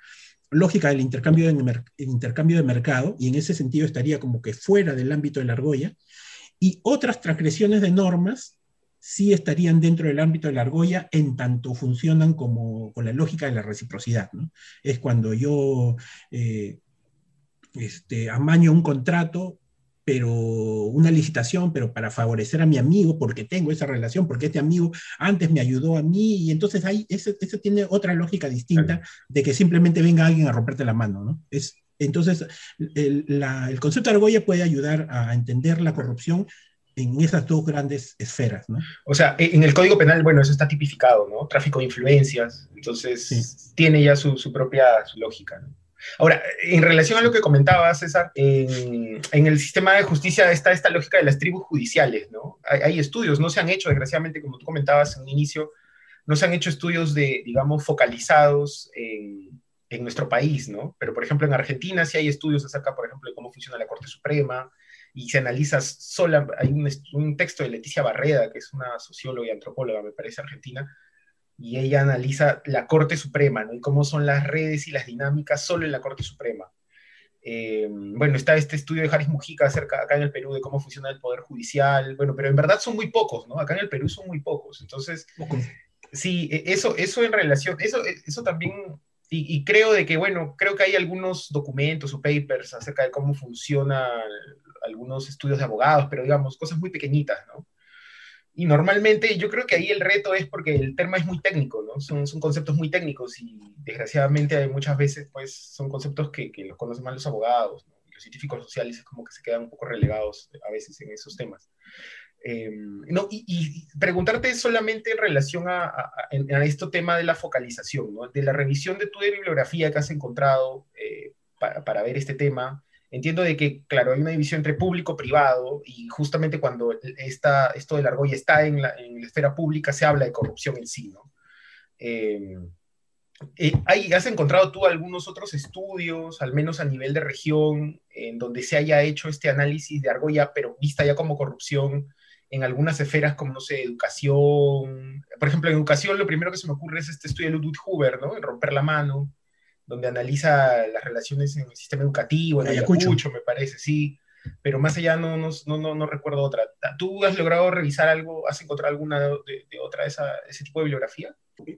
Speaker 1: lógica del intercambio de, intercambio de mercado, y en ese sentido estaría como que fuera del ámbito de la argolla, y otras transgresiones de normas sí estarían dentro del ámbito de la argolla en tanto funcionan como con la lógica de la reciprocidad. Es cuando yo eh, este, amaño un contrato, pero una licitación, pero para favorecer a mi amigo, porque tengo esa relación, porque este amigo antes me ayudó a mí, y entonces ahí eso, tiene otra lógica distinta de que simplemente venga alguien a romperte la mano, ¿no? Es, entonces, el, el concepto de argolla puede ayudar a entender la corrupción en esas dos grandes esferas, ¿no?
Speaker 3: O sea, e, en el Código Penal, bueno, eso está tipificado, ¿no? Tráfico de influencias, entonces tiene ya su, su propia lógica, ¿no? Ahora, en relación a lo que comentaba César, en, en, el sistema de justicia está esta lógica de las tribus judiciales, ¿no? Hay, hay, estudios, no se han hecho, desgraciadamente, como tú comentabas en un inicio, no se han hecho estudios de, digamos, focalizados en, en nuestro país, ¿no? Pero, por ejemplo, en Argentina sí hay estudios acerca, por ejemplo, de cómo funciona la Corte Suprema, y se analiza sola, hay un, un, texto de Leticia Barreda, que es una socióloga y antropóloga, me parece, argentina, y ella analiza la Corte Suprema, ¿no? Y cómo son las redes y las dinámicas solo en la Corte Suprema. Eh, bueno, está este estudio de Haris Mujica acerca acá en el Perú de cómo funciona el Poder Judicial, bueno, pero en verdad son muy pocos, ¿no? Acá en el Perú son muy pocos. Entonces, sí, e, eso, eso en relación, eso, eso también y, y, creo de que, bueno, creo que hay algunos documentos o papers acerca de cómo funciona algunos estudios de abogados, pero digamos, cosas muy pequeñitas, ¿no? Y normalmente yo creo que ahí el reto es porque el tema es muy técnico, ¿no? Son, son conceptos muy técnicos y desgraciadamente hay muchas veces, pues, son conceptos que, los conocen más los abogados, ¿no? los científicos sociales es como que se quedan un poco relegados a veces en esos temas. Eh, no, y, y, preguntarte solamente en relación a, a, a, este tema de la focalización, ¿no? de la revisión de tu bibliografía que has encontrado eh, para, para, ver este tema, entiendo de que, claro, hay una división entre público-privado y justamente cuando esta, esto del argolla está en la, en la, esfera pública se habla de corrupción en sí, ¿no? Eh, eh, ¿hay, ¿Has encontrado tú algunos otros estudios, al menos a nivel de región, en donde se haya hecho este análisis de argolla, pero vista ya como corrupción en algunas esferas como, no sé, educación? Por ejemplo, en educación lo primero que se me ocurre es este estudio de Ludwig Huber, ¿no? En romper la mano donde analiza las relaciones en el sistema educativo, en Ayacucho, Ayacucho me parece, sí, pero más allá no, no, no, no, recuerdo otra. ¿Tú has logrado revisar algo, has encontrado alguna de, de otra esa, ese tipo de bibliografía?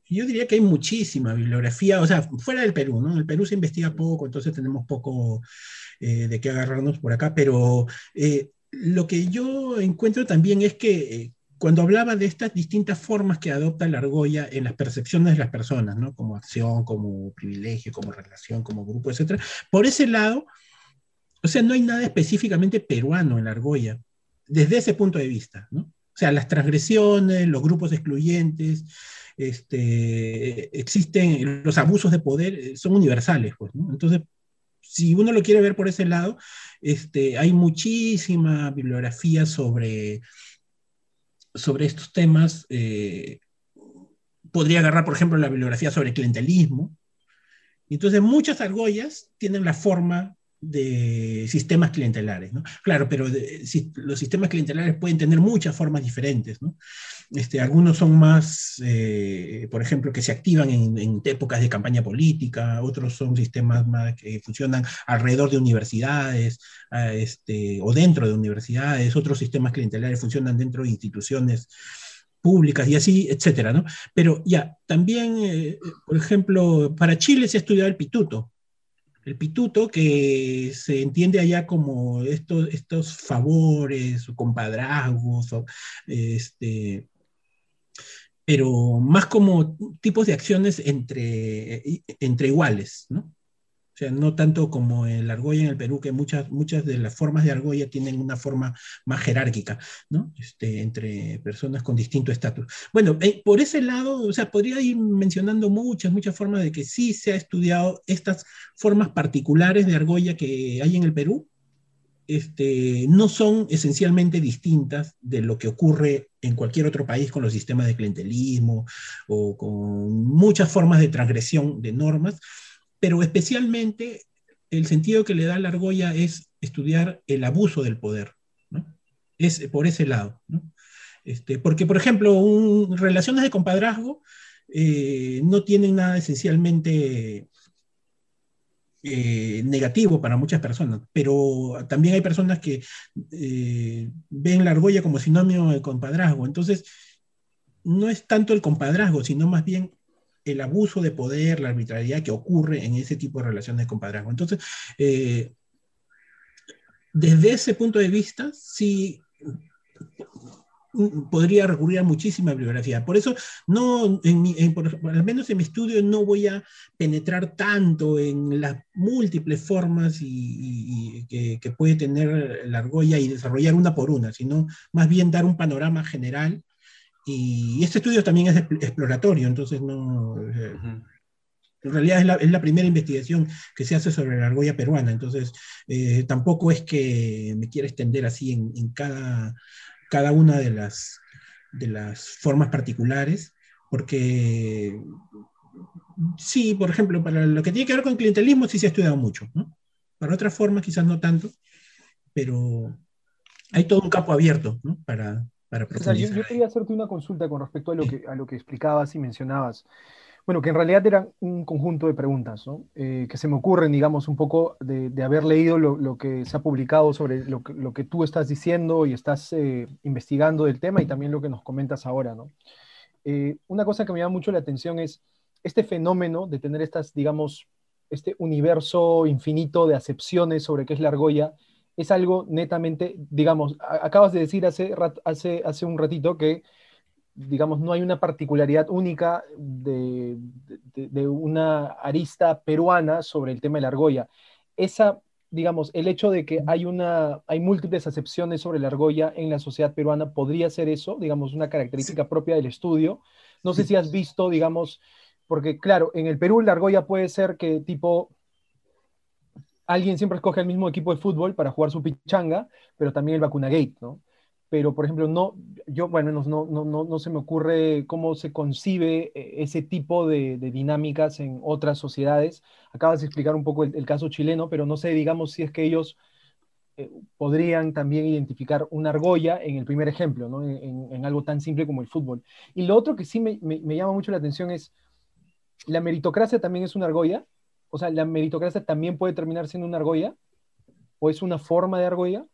Speaker 1: Yo diría que hay muchísima bibliografía, o sea, fuera del Perú, ¿no? En el Perú se investiga poco, entonces tenemos poco eh, de qué agarrarnos por acá, pero eh, lo que yo encuentro también es que eh, cuando hablaba de estas distintas formas que adopta la argolla en las percepciones de las personas, ¿no? como acción, como privilegio, como relación, como grupo, etc., por ese lado, o sea, no hay nada específicamente peruano en la argolla, desde ese punto de vista. ¿no? O sea, las transgresiones, los grupos excluyentes, este, existen, los abusos de poder eh, son universales. Pues. Entonces, si uno lo quiere ver por ese lado, este, hay muchísima bibliografía sobre, sobre estos temas. Eh, podría agarrar, por ejemplo, la bibliografía sobre clientelismo. Entonces, muchas argollas tienen la forma de sistemas clientelares. Claro, pero los sistemas clientelares pueden tener muchas formas diferentes. Este, algunos son más, eh, por ejemplo, que se activan en, épocas de campaña política, otros son sistemas más que funcionan alrededor de universidades este, o dentro de universidades, otros sistemas clientelares funcionan dentro de instituciones públicas y así, etcétera. Pero ya, también, eh, por ejemplo, para Chile se ha estudiado el pituto, el pituto, que se entiende allá como estos, estos favores o compadrazgos, o, este, pero más como tipos de acciones entre, entre iguales, ¿no? O sea, no tanto como el argolla en el Perú, que muchas, muchas de las formas de argolla tienen una forma más jerárquica, ¿no? Este, entre personas con distinto estatus. Bueno, eh, por ese lado, o sea, podría ir mencionando muchas, muchas formas de que sí se ha estudiado estas formas particulares de argolla que hay en el Perú, este, no son esencialmente distintas de lo que ocurre en cualquier otro país con los sistemas de clientelismo o con muchas formas de transgresión de normas, pero especialmente el sentido que le da la argolla es estudiar el abuso del poder, ¿no? Es por ese lado, ¿no? Este, porque, por ejemplo, relaciones de compadrazgo eh, no tienen nada esencialmente eh, negativo para muchas personas, pero también hay personas que eh, ven la argolla como sinónimo de compadrazgo. Entonces, no es tanto el compadrazgo, sino más bien el abuso de poder, la arbitrariedad que ocurre en ese tipo de relaciones de compadrazgo. Entonces, eh, desde ese punto de vista, sí podría recurrir a muchísima bibliografía. Por eso, no, al menos en mi estudio, no voy a penetrar tanto en las múltiples formas que, puede tener la argolla y desarrollar una por una, sino más bien dar un panorama general y este estudio también es exploratorio, entonces no... Eh, en realidad es la, es la, primera investigación que se hace sobre la argolla peruana, entonces eh, tampoco es que me quiera extender así en, en, cada, cada una de las, de las formas particulares, porque sí, por ejemplo, para lo que tiene que ver con clientelismo sí se ha estudiado mucho, ¿no? Para otras formas quizás no tanto, pero hay todo un campo abierto ¿no? para,
Speaker 4: yo, quería hacerte una consulta con respecto a lo, que, a lo que explicabas y mencionabas. Bueno, que en realidad eran un conjunto de preguntas, ¿no? Eh, que se me ocurren, digamos, un poco de, de haber leído lo, lo, que se ha publicado sobre lo que, lo que tú estás diciendo y estás eh, investigando del tema y también lo que nos comentas ahora, ¿no? Eh, una cosa que me llama mucho la atención es este fenómeno de tener estas, digamos, este universo infinito de acepciones sobre qué es la argolla es algo netamente, digamos, acabas de decir hace, hace, hace un ratito que, digamos, no hay una particularidad única de, de, una arista peruana sobre el tema de la argolla. Esa, digamos, el hecho de que hay, una, hay múltiples acepciones sobre la argolla en la sociedad peruana podría ser eso, digamos, una característica propia del estudio. No sé si has visto, digamos, porque claro, en el Perú la argolla puede ser que tipo alguien siempre escoge el mismo equipo de fútbol para jugar su pichanga, pero también el vacuna gate, ¿no? Pero, por ejemplo, no, yo, bueno, no, no, no, no se me ocurre cómo se concibe eh, ese tipo de, dinámicas en otras sociedades. Acabas de explicar un poco el, caso chileno, pero no sé, digamos, si es que ellos eh, podrían también identificar una argolla en el primer ejemplo, ¿no? En, algo tan simple como el fútbol. Y lo otro que sí me, me, me llama mucho la atención es, ¿la meritocracia también es una argolla? O sea, la meritocracia también puede terminar siendo una argolla, o es una forma de argolla,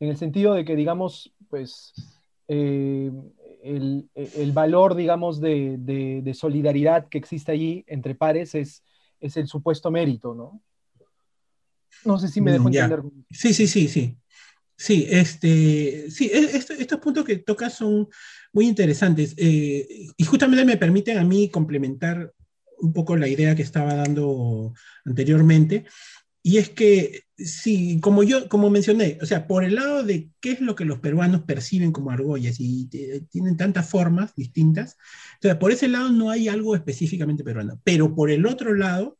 Speaker 4: en el sentido de que, digamos, pues, eh, el, valor, digamos, de, solidaridad que existe allí entre pares es, es el supuesto mérito, ¿no? No sé si me dejo mm, entender.
Speaker 1: Sí, sí, sí, sí. Sí, este, sí, estos puntos que tocas son muy interesantes eh, y justamente me permiten a mí complementar un poco la idea que estaba dando anteriormente. Y es que, sí, como yo, como mencioné, o sea, por el lado de qué es lo que los peruanos perciben como argollas y tienen tantas formas distintas, o sea, por ese lado no hay algo específicamente peruano. Pero por el otro lado,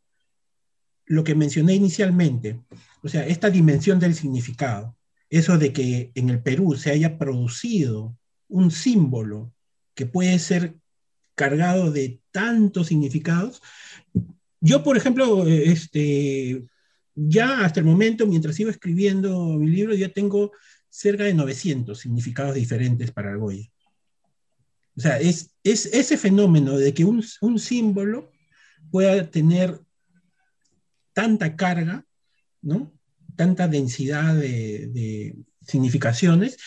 Speaker 1: lo que mencioné inicialmente, o sea, esta dimensión del significado, eso de que en el Perú se haya producido un símbolo que puede ser cargado de tantos significados. Yo, por ejemplo, este, ya hasta el momento, mientras iba escribiendo mi libro, ya tengo cerca de 900 significados diferentes para Argolla. O sea, es, es ese fenómeno de que un, símbolo pueda tener tanta carga, ¿no? tanta densidad de, de significaciones,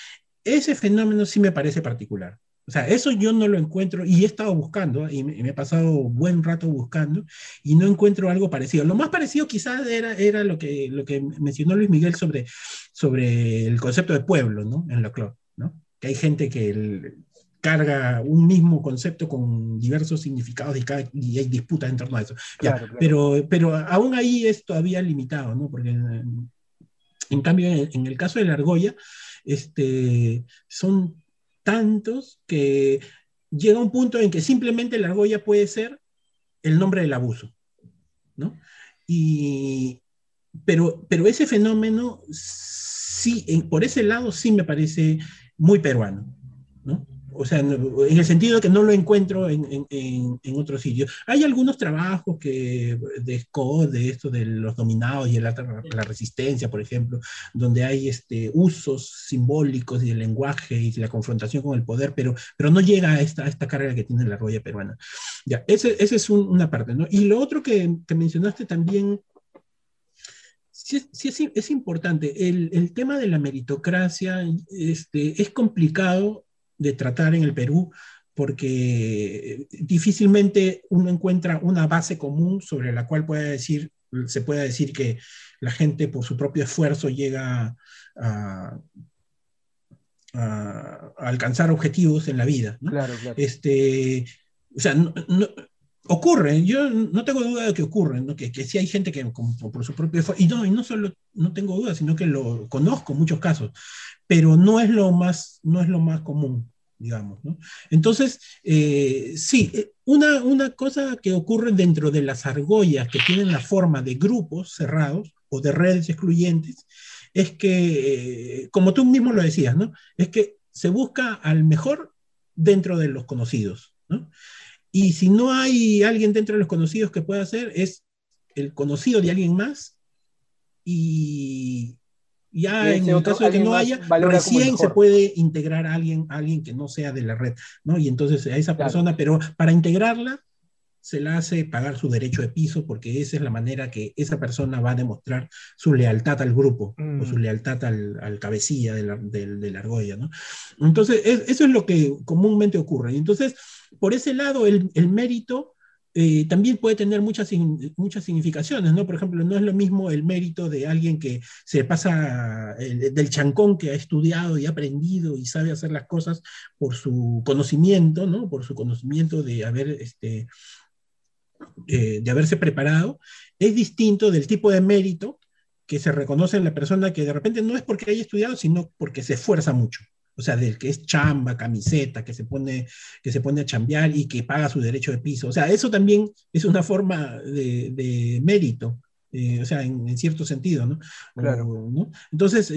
Speaker 1: ese fenómeno sí me parece particular. O sea, eso yo no lo encuentro y he estado buscando y me, he pasado buen rato buscando y no encuentro algo parecido. Lo más parecido quizás era, era lo, que, lo que mencionó Luis Miguel sobre, sobre el concepto de pueblo, ¿no? En la club, ¿no? Que hay gente que carga un mismo concepto con diversos significados y, cada, y hay disputas en torno a eso. Pero, pero aún ahí es todavía limitado, ¿no? Porque en, en cambio, en, el caso de la argolla, este, son tantos que llega un punto en que simplemente la argolla puede ser el nombre del abuso, ¿no? Y, pero, pero ese fenómeno, sí, por ese lado sí me parece muy peruano, ¿no? O sea, en el sentido de que no lo encuentro en, en, en otros sitios. Hay algunos trabajos que, de SCO, de esto de los dominados y la, la resistencia, por ejemplo, donde hay este, usos simbólicos y el lenguaje y la confrontación con el poder, pero, pero no llega a esta, esta carga que tiene la roya peruana. Ya, esa ese es una parte, ¿no? Y lo otro que, que mencionaste también sí, sí es, es, importante. El, el, tema de la meritocracia este, es complicado de tratar en el Perú porque difícilmente uno encuentra una base común sobre la cual pueda decir, se pueda decir que la gente por su propio esfuerzo llega a, a, alcanzar objetivos en la vida. Claro, claro. Este, o sea, no, ocurre, yo no tengo duda de que ocurre, ¿no? que, que sí hay gente que por su propio y no, y no solo no tengo duda, sino que lo conozco muchos casos, pero no es lo más, no es lo más común, digamos. ¿no? Entonces, eh, sí, eh, una, una cosa que ocurre dentro de las argollas que tienen la forma de grupos cerrados o de redes excluyentes, es que, eh, como tú mismo lo decías, ¿no? es que se busca al mejor dentro de los conocidos. ¿no? Y si no hay alguien dentro de los conocidos que pueda hacer, es el conocido de alguien más y, ya en el caso de que no haya, recién se puede integrar a alguien, alguien que no sea de la red, ¿no? Y entonces a esa persona, pero para integrarla se la hace pagar su derecho de piso porque esa es la manera que esa persona va a demostrar su lealtad al grupo o su mm. lealtad al, al cabecilla de la, de, la, argolla, ¿no? Entonces, eso es lo que comúnmente ocurre. Y entonces, por ese lado, el, el mérito eh, también puede tener muchas, muchas significaciones, ¿no? Por ejemplo, no es lo mismo el mérito de alguien que se pasa del chancón que ha estudiado y ha aprendido y sabe hacer las cosas por su conocimiento, ¿no? Por su conocimiento de haber, este, eh, de haberse preparado, es distinto del tipo de mérito que se reconoce en la persona que de repente no es porque haya estudiado, sino porque se esfuerza mucho o sea, del que es chamba, camiseta, que se pone, que se pone a chambear y que paga su derecho de piso. O sea, eso también es una forma de, mérito, eh, o sea, en, cierto sentido, ¿no? Claro. ¿no? Entonces,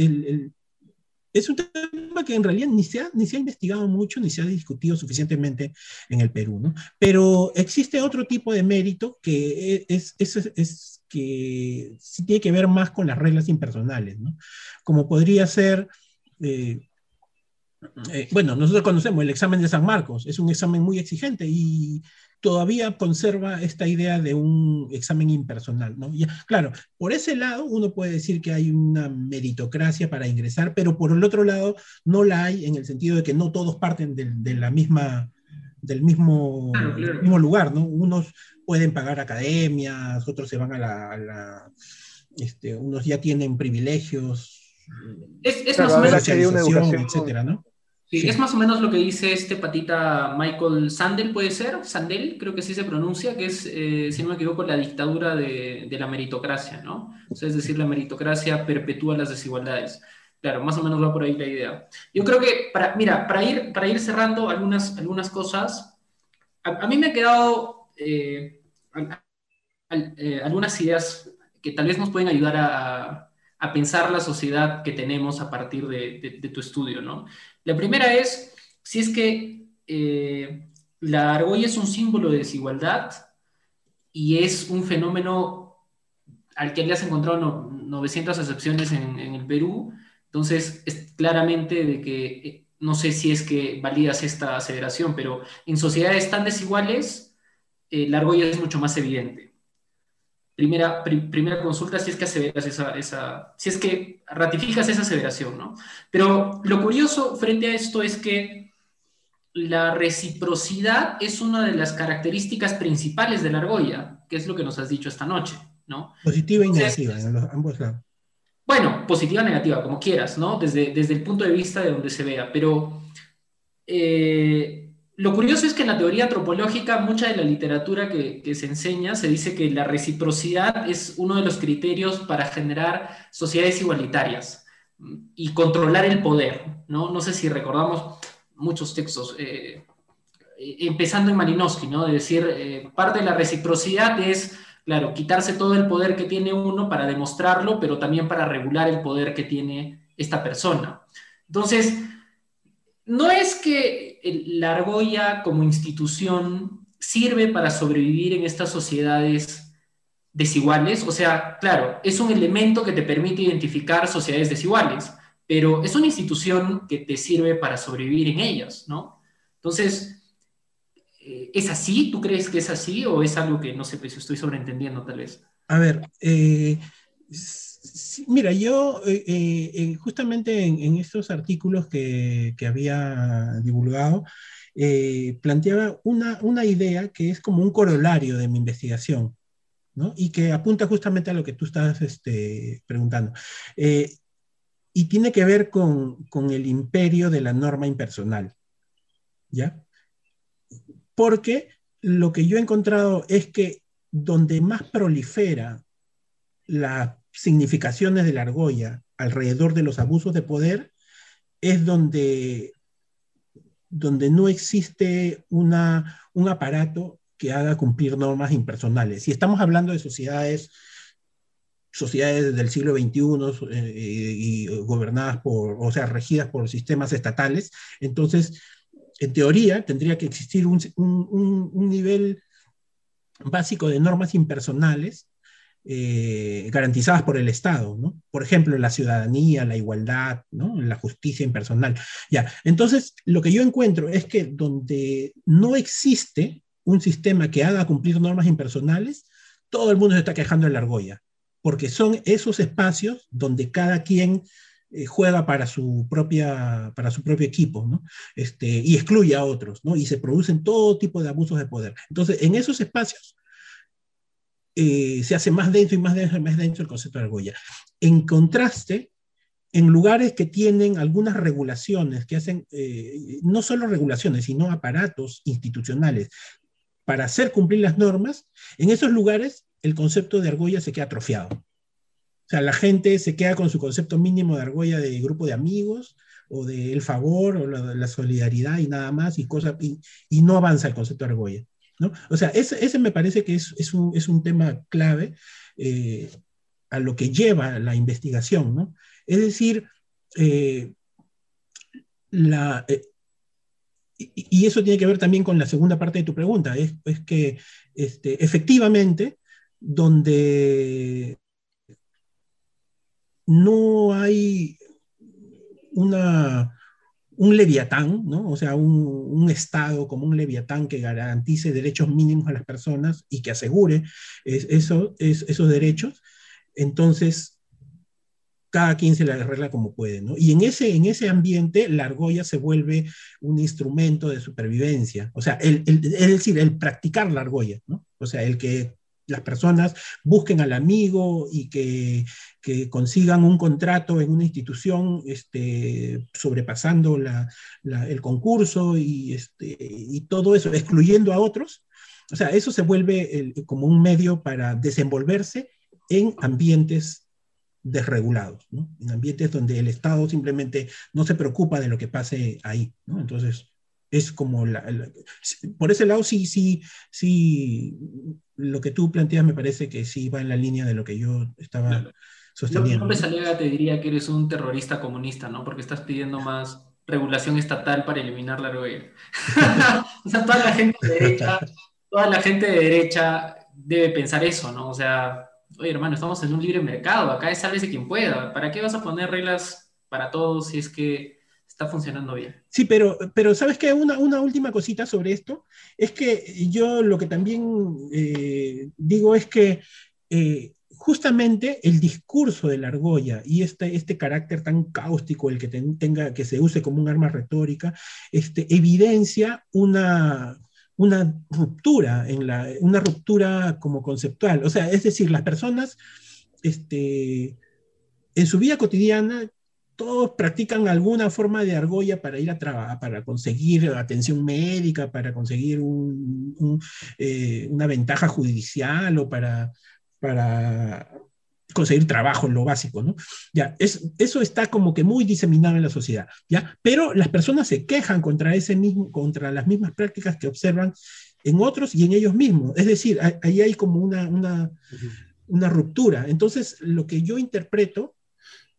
Speaker 1: es un tema que en realidad ni se, ha, ni se ha investigado mucho, ni se ha discutido suficientemente en el Perú, ¿no? Pero existe otro tipo de mérito que es, es, es que sí tiene que ver más con las reglas impersonales, ¿no? Como podría ser... Eh, eh, bueno, nosotros conocemos el examen de San Marcos, es un examen muy exigente y todavía conserva esta idea de un examen impersonal, ¿no? claro, por ese lado uno puede decir que hay una meritocracia para ingresar, pero por el otro lado no la hay en el sentido de que no todos parten de, la misma, del mismo, mismo lugar, ¿no? Unos pueden pagar academias, otros se van a la, este, unos ya tienen privilegios
Speaker 2: Es, más o menos...
Speaker 1: Una educación, etcétera, ¿no?
Speaker 2: Sí, es más o menos lo que dice este patita Michael Sandel, puede ser, Sandel, creo que sí se pronuncia, que es, eh, si no me equivoco, la dictadura de, de la meritocracia, ¿no? es decir, la meritocracia perpetúa las desigualdades. Claro, más o menos va por ahí la idea. Yo creo que, para, mira, para ir, para ir cerrando algunas, algunas cosas, a, mí me ha quedado eh, eh, algunas ideas que tal vez nos pueden ayudar a, a, pensar la sociedad que tenemos a partir de, de, tu estudio, ¿no? La primera es, si es que eh, la argolla es un símbolo de desigualdad y es un fenómeno al que le has encontrado 900 excepciones en, el Perú, entonces, es claramente de que, eh, no sé si es que validas esta aseveración, pero en sociedades tan desiguales, eh, la argolla es mucho más evidente. Primera, primera consulta, si es que aseveras esa, esa, si es que ratificas esa aseveración, ¿no? Pero lo curioso frente a esto es que la reciprocidad es una de las características principales de la argolla, que es lo que nos has dicho esta noche, ¿no?
Speaker 1: Positiva y negativa, en ambos lados.
Speaker 2: Bueno, positiva, negativa, como quieras, ¿no? Desde, desde el punto de vista de donde se vea. Pero eh, lo curioso es que en la teoría antropológica, mucha de la literatura que, se enseña se dice que la reciprocidad es uno de los criterios para generar sociedades igualitarias y controlar el poder, ¿no? Sé si recordamos muchos textos, eh, empezando en Malinowski, ¿no? De decir, eh, parte de la reciprocidad es claro, quitarse todo el poder que tiene uno para demostrarlo, pero también para regular el poder que tiene esta persona. Entonces, no es que la argolla como institución sirve para sobrevivir en estas sociedades desiguales, o sea, claro, es un elemento que te permite identificar sociedades desiguales, pero es una institución que te sirve para sobrevivir en ellas, ¿no? Entonces, ¿Es así? ¿Tú crees que es así o es algo que no sé pues, si estoy sobreentendiendo tal vez?
Speaker 1: A ver, eh, mira, yo eh, eh, justamente en, estos artículos que, había divulgado, planteaba una, una, idea que es como un corolario de mi investigación, ¿no? Y que apunta justamente a lo que tú estás este, preguntando. y tiene que ver con, con el imperio de la norma impersonal, ¿ya? porque lo que yo he encontrado es que donde más prolifera las significaciones de la argolla alrededor de los abusos de poder es donde, donde no existe una, un aparato que haga cumplir normas impersonales. Si estamos hablando de sociedades, sociedades del siglo XXI eh, y gobernadas por, o sea, regidas por sistemas estatales, entonces en teoría, tendría que existir un, nivel básico de normas impersonales eh, garantizadas por el Estado. Por ejemplo, la ciudadanía, la igualdad. La justicia impersonal. Ya, entonces, lo que yo encuentro es que donde no existe un sistema que haga cumplir normas impersonales, todo el mundo se está quejando de la argolla, porque son esos espacios donde cada quien eh, juega para su, propia, para su propio equipo. Este, y excluye a otros, ¿no? Y se producen todo tipo de abusos de poder. Entonces, en esos espacios eh, se hace más denso y más denso y más denso el concepto de argolla. En contraste, en lugares que tienen algunas regulaciones, que hacen eh, no solo regulaciones, sino aparatos institucionales para hacer cumplir las normas, en esos lugares el concepto de argolla se queda atrofiado. O sea, la gente se queda con su concepto mínimo de argolla de grupo de amigos o de el favor o la, solidaridad y nada más y, cosas, y, no avanza el concepto de argolla. ¿No? O sea, ese, me parece que es, es, un, es un, tema clave eh, a lo que lleva la investigación. ¿no? Es decir, eh, la, eh, y, eso tiene que ver también con la segunda parte de tu pregunta, es, es que este, efectivamente, donde no hay una, un leviatán, ¿no? o sea, un, Estado como un leviatán que garantice derechos mínimos a las personas y que asegure eso, esos derechos, entonces cada quien se la arregla como puede. ¿no? Y en ese, en ese ambiente la argolla se vuelve un instrumento de supervivencia, o sea, el, es decir, el practicar la argolla, ¿no? o sea, el que las personas busquen al amigo y que, consigan un contrato en una institución este, sobrepasando el concurso y, este, y todo eso, excluyendo a otros. O sea, eso se vuelve como un medio para desenvolverse en ambientes desregulados, ¿no? en ambientes donde el Estado simplemente no se preocupa de lo que pase ahí. Entonces, es como la, por ese lado sí, sí, sí, lo que tú planteas me parece que sí va en la línea de lo que yo estaba sosteniendo.
Speaker 2: López Aliaga te diría que eres un terrorista comunista, ¿no? Porque estás pidiendo más regulación estatal para eliminar la argolla. o sea, toda la gente de derecha, toda la gente de derecha debe pensar eso, ¿no? O sea, oye hermano, estamos en un libre mercado, acá es sálvese quien pueda. ¿Para qué vas a poner reglas para todos si es que está funcionando bien.
Speaker 1: Sí, pero, pero ¿sabes qué? Una, una última cosita sobre esto es que yo lo que también eh, digo es que eh, justamente el discurso de la argolla y este, este carácter tan cáustico, el que tenga, que se use como un arma retórica, este, evidencia una, una ruptura, en la, una ruptura como conceptual. O sea, es decir, las personas este, en su vida cotidiana todos practican alguna forma de argolla para ir a trabajar, para conseguir atención médica, para conseguir eh, una ventaja judicial o para, para conseguir trabajo en lo básico, ¿no? Ya, es, eso está como que muy diseminado en la sociedad, ¿ya? Pero las personas se quejan contra, ese mismo, contra las mismas prácticas que observan en otros y en ellos mismos. Es decir, ahí hay como una, una, una ruptura. Entonces, lo que yo interpreto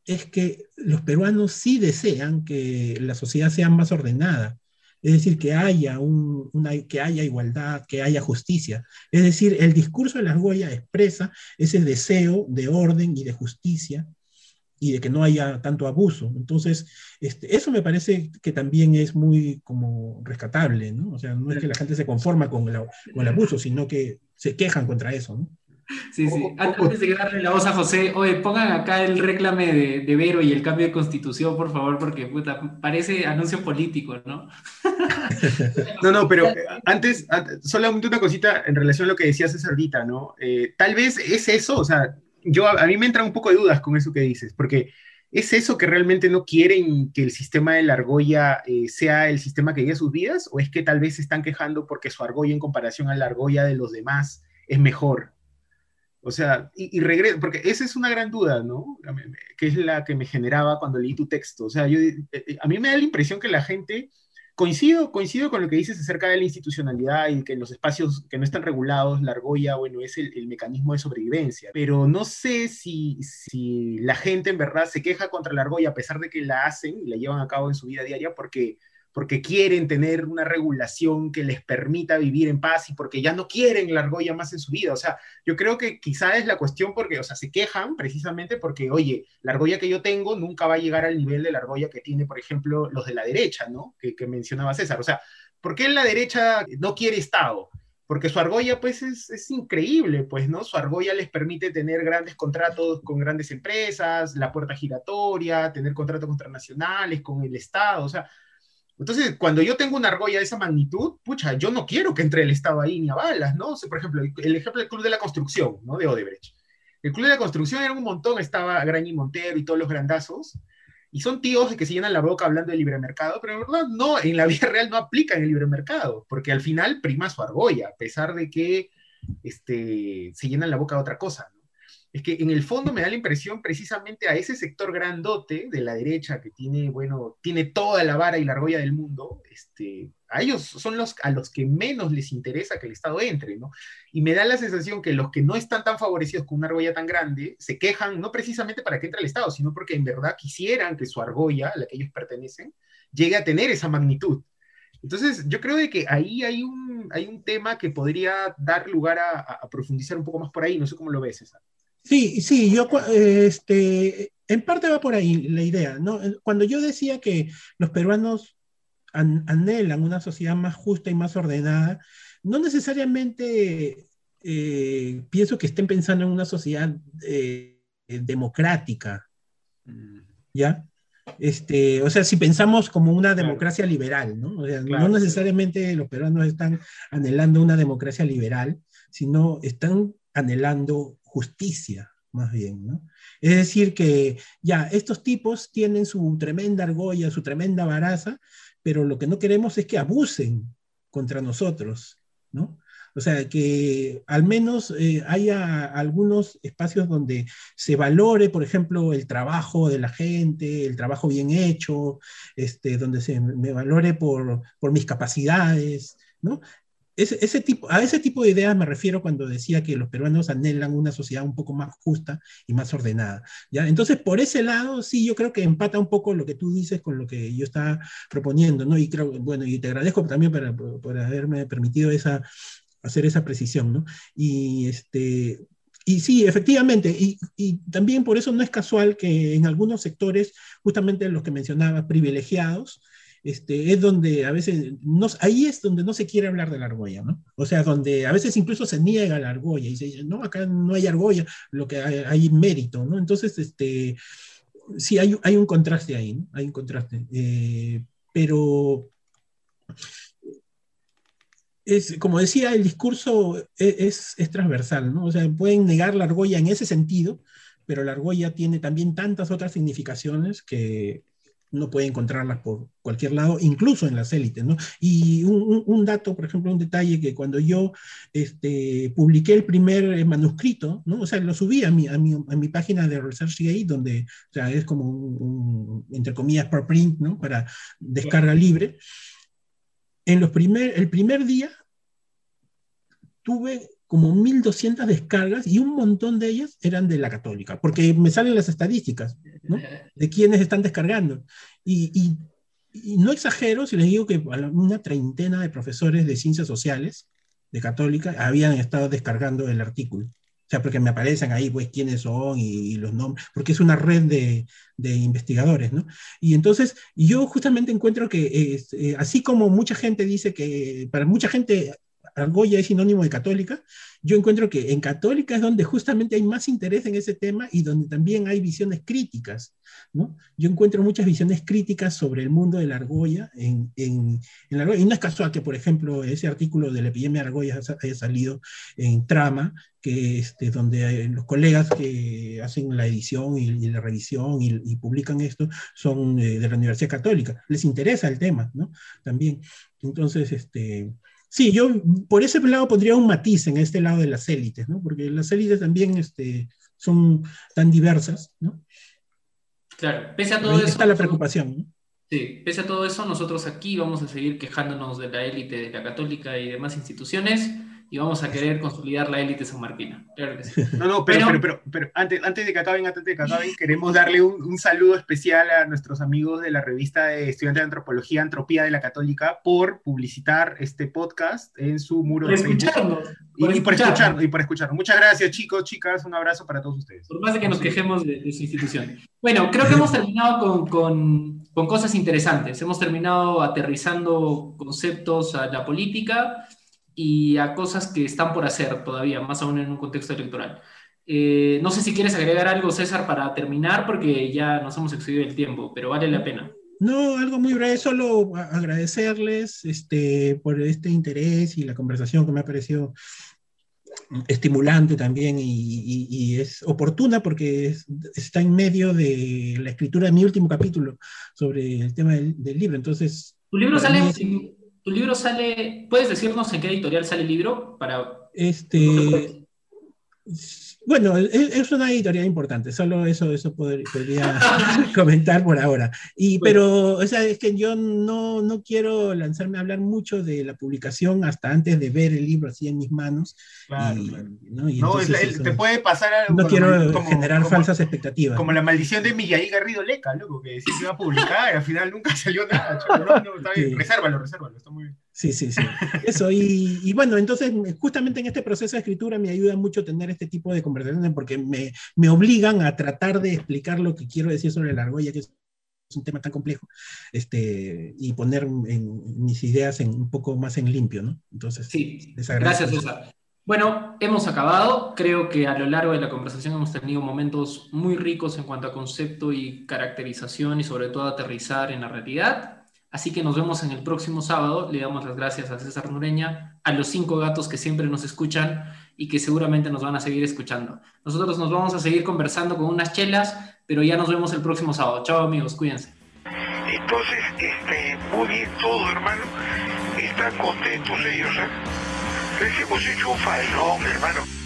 Speaker 1: es que los peruanos sí desean que la sociedad sea más ordenada, es decir, que haya, una, que haya igualdad, que haya justicia. Es decir, el discurso de la argolla expresa ese deseo de orden y de justicia y de que no haya tanto abuso. Entonces, este, eso me parece que también es muy como rescatable, ¿no? O sea, no es que la gente se conforma con con el abuso, sino que se quejan contra eso, ¿no?
Speaker 2: Sí, sí. Antes de darle la voz a José, oye, pongan acá el reclame de, de, Vero y el cambio de constitución, por favor, porque puta, parece anuncio político, ¿no?
Speaker 3: no, no, pero antes, solamente una cosita en relación a lo que decías César ahorita, ¿no? Eh, tal vez es eso, o sea, yo a, mí me entran un poco de dudas con eso que dices, porque ¿es eso que realmente no quieren que el sistema de la argolla eh, sea el sistema que guíe sus vidas? ¿O es que tal vez se están quejando porque su argolla en comparación a la argolla de los demás es mejor? O sea, y, regreso, porque esa es una gran duda, ¿no? Que es la que me generaba cuando leí tu texto. O sea, eh, eh, a mí me da la impresión que la gente, coincido, coincido con lo que dices acerca de la institucionalidad y que en los espacios que no están regulados, la argolla, bueno, es el, el mecanismo de sobrevivencia. Pero no sé si, si la gente en verdad se queja contra la argolla a pesar de que la hacen y la llevan a cabo en su vida diaria porque porque quieren tener una regulación que les permita vivir en paz y porque ya no quieren la argolla más en su vida. O sea, yo creo que quizá es la cuestión porque, o sea, se quejan precisamente porque, oye, la argolla que yo tengo nunca va a llegar al nivel de la argolla que tiene, por ejemplo, los de la derecha, ¿no? Que, que mencionaba César. O sea, ¿por qué la derecha no quiere Estado? Porque su argolla, pues, es, es, increíble, pues, ¿no? Su argolla les permite tener grandes contratos con grandes empresas, la puerta giratoria, tener contratos internacionales con el Estado, o sea, entonces, cuando yo tengo una argolla de esa magnitud, pucha, yo no quiero que entre el Estado ahí ni a balas, ¿no? por ejemplo, el ejemplo del Club de la Construcción, ¿no? De Odebrecht. El Club de la Construcción era un montón, estaba Grañi Montero y todos los grandazos, y son tíos que se llenan la boca hablando de libre mercado, pero en verdad no, en la vida real no aplican el libre mercado, porque al final prima su argolla, a pesar de que este, se llenan la boca de otra cosa, ¿no? Es que en el fondo me da la impresión precisamente a ese sector grandote de la derecha que tiene, bueno, tiene toda la vara y la argolla del mundo, este, a ellos son los a los que menos les interesa que el Estado entre, ¿no? Y me da la sensación que los que no están tan favorecidos con una argolla tan grande se quejan no precisamente para que entre el Estado, sino porque en verdad quisieran que su argolla, a la que ellos pertenecen, llegue a tener esa magnitud. Entonces, yo creo de que ahí hay un, hay un tema que podría dar lugar a, a profundizar un poco más por ahí, no sé cómo lo ves, César.
Speaker 1: Sí, sí, yo, este, en parte va por ahí la idea, ¿no? Cuando yo decía que los peruanos anhelan una sociedad más justa y más ordenada, no necesariamente eh, pienso que estén pensando en una sociedad eh, democrática. ¿ya? Este, o sea, si pensamos como una democracia liberal, ¿no? O sea, no necesariamente los peruanos están anhelando una democracia liberal, sino están anhelando justicia, más bien, ¿no? Es decir, que ya estos tipos tienen su tremenda argolla, su tremenda baraza, pero lo que no queremos es que abusen contra nosotros, ¿no? O sea, que al menos eh, haya algunos espacios donde se valore, por ejemplo, el trabajo de la gente, el trabajo bien hecho, este, donde se me valore por, por mis capacidades, ¿no? A ese tipo de ideas me refiero cuando decía que los peruanos anhelan una sociedad un poco más justa y más ordenada. ¿ya? Entonces, por ese lado, sí, yo creo que empata un poco lo que tú dices con lo que yo estaba proponiendo, ¿no? Y creo, bueno, y te agradezco también por, por haberme permitido esa, hacer esa precisión, ¿no? Y, este, y sí, efectivamente, y, y, también por eso no es casual que en algunos sectores, justamente los que mencionaba, privilegiados, este, es donde a veces, no, ahí es donde no se quiere hablar de la argolla, ¿no? O sea, donde a veces incluso se niega la argolla y se dice, no, acá no hay argolla, lo que hay, hay mérito, ¿no? Entonces, este, sí, hay, hay un contraste ahí, ¿no? Hay un contraste. Eh, pero es, como decía, el discurso e, es, es, transversal, ¿no? O sea, pueden negar la argolla en ese sentido, pero la argolla tiene también tantas otras significaciones que no puede encontrarlas por cualquier lado, incluso en las élites, ¿no? Y un, un, dato, por ejemplo, un detalle que cuando yo este, publiqué el primer manuscrito, ¿no? O sea, lo subí a mi, a mi, a mi página de ResearchGate, donde, o sea, es como un, entre comillas, per print, ¿no? Para descarga libre. En los primer, el primer día tuve como 1.200 descargas y un montón de ellas eran de la católica, porque me salen las estadísticas ¿no? de quienes están descargando. Y, y, y, no exagero si les digo que una treintena de profesores de ciencias sociales de católica habían estado descargando el artículo. O sea, porque me aparecen ahí, pues, quiénes son y, y los nombres, porque es una red de, de, investigadores, ¿no? Y entonces, yo justamente encuentro que, es, eh, así como mucha gente dice que, para mucha gente Argolla es sinónimo de católica, yo encuentro que en católica es donde justamente hay más interés en ese tema y donde también hay visiones críticas, ¿no? Yo encuentro muchas visiones críticas sobre el mundo de la argolla en, en, en la argolla. Y no es casual que, por ejemplo, ese artículo de la epidemia de argolla haya salido en Trama, que este, donde los colegas que hacen la edición y, y la revisión y, y, publican esto son eh, de la Universidad Católica. Les interesa el tema, ¿no? También. Entonces, este, Sí, yo por ese lado pondría un matiz en este lado de las élites, ¿no? Porque las élites también este, son tan diversas, ¿no?
Speaker 2: Claro, pese a todo
Speaker 1: Ahí
Speaker 2: eso.
Speaker 1: está la preocupación, ¿no?
Speaker 2: Sí, pese a todo eso, nosotros aquí vamos a seguir quejándonos de la élite de la católica y demás instituciones y vamos a querer consolidar la élite sanmarquina. Claro que sí.
Speaker 3: No, no, pero, pero, pero, pero, antes, antes de que acaben, antes de que acaben, queremos darle un, un, saludo especial a nuestros amigos de la revista de estudiantes de antropología Antropía de la Católica por publicitar este podcast en su muro
Speaker 2: por
Speaker 3: de
Speaker 2: escucharnos,
Speaker 3: y, por y, por escucharnos. Y por escucharnos. Muchas gracias, chicos, chicas. Un abrazo para todos ustedes.
Speaker 2: Por más de que nos quejemos de, de su institución. Bueno, creo que hemos terminado con, con, con cosas interesantes. Hemos terminado aterrizando conceptos a la política y a cosas que están por hacer todavía, más aún en un contexto electoral. Eh, no sé si quieres agregar algo, César, para terminar, porque ya nos hemos excedido el tiempo, pero vale la pena.
Speaker 1: No, algo muy breve, solo agradecerles este, por este interés y la conversación que me ha parecido estimulante también y, y, y es oportuna porque es, está en medio de la escritura de mi último capítulo sobre el tema del, del libro. Entonces,
Speaker 2: tu libro sale... Es, tu libro sale, ¿puedes decirnos en qué editorial sale el libro? Para...
Speaker 1: Este, bueno, es, una editorial importante, solo eso, eso podría, podría comentar por ahora. Y, bueno. Pero, o sea, es que yo no, no quiero lanzarme a hablar mucho de la publicación hasta antes de ver el libro así en mis manos.
Speaker 3: Claro, y, claro. ¿no? Y no, es, eso, te puede pasar
Speaker 1: algo. No quiero como, generar como, falsas expectativas.
Speaker 3: Como la maldición de Millaí Garrido Leca, loco, que decía que iba a publicar y al final nunca salió nada. Chico, no, no, está bien. Sí. Resérvalo, resérvalo, está muy bien.
Speaker 1: Sí, sí, sí. Eso, y, y, bueno, entonces justamente en este proceso de escritura me ayuda mucho tener este tipo de conversaciones porque me, me obligan a tratar de explicar lo que quiero decir sobre la argolla, que es un tema tan complejo, este, y poner en, mis ideas en, un poco más en limpio, ¿no? Entonces,
Speaker 2: sí, gracias, César. Bueno, hemos acabado. Creo que a lo largo de la conversación hemos tenido momentos muy ricos en cuanto a concepto y caracterización y sobre todo aterrizar en la realidad. Así que nos vemos en el próximo sábado. Le damos las gracias a César Nureña, a los cinco gatos que siempre nos escuchan y que seguramente nos van a seguir escuchando. Nosotros nos vamos a seguir conversando con unas chelas, pero ya nos vemos el próximo sábado. Chao amigos, cuídense.
Speaker 5: Entonces, este, muy bien todo, hermano. Están contentos ellos, ¿eh? Les hemos hecho un falón, hermano.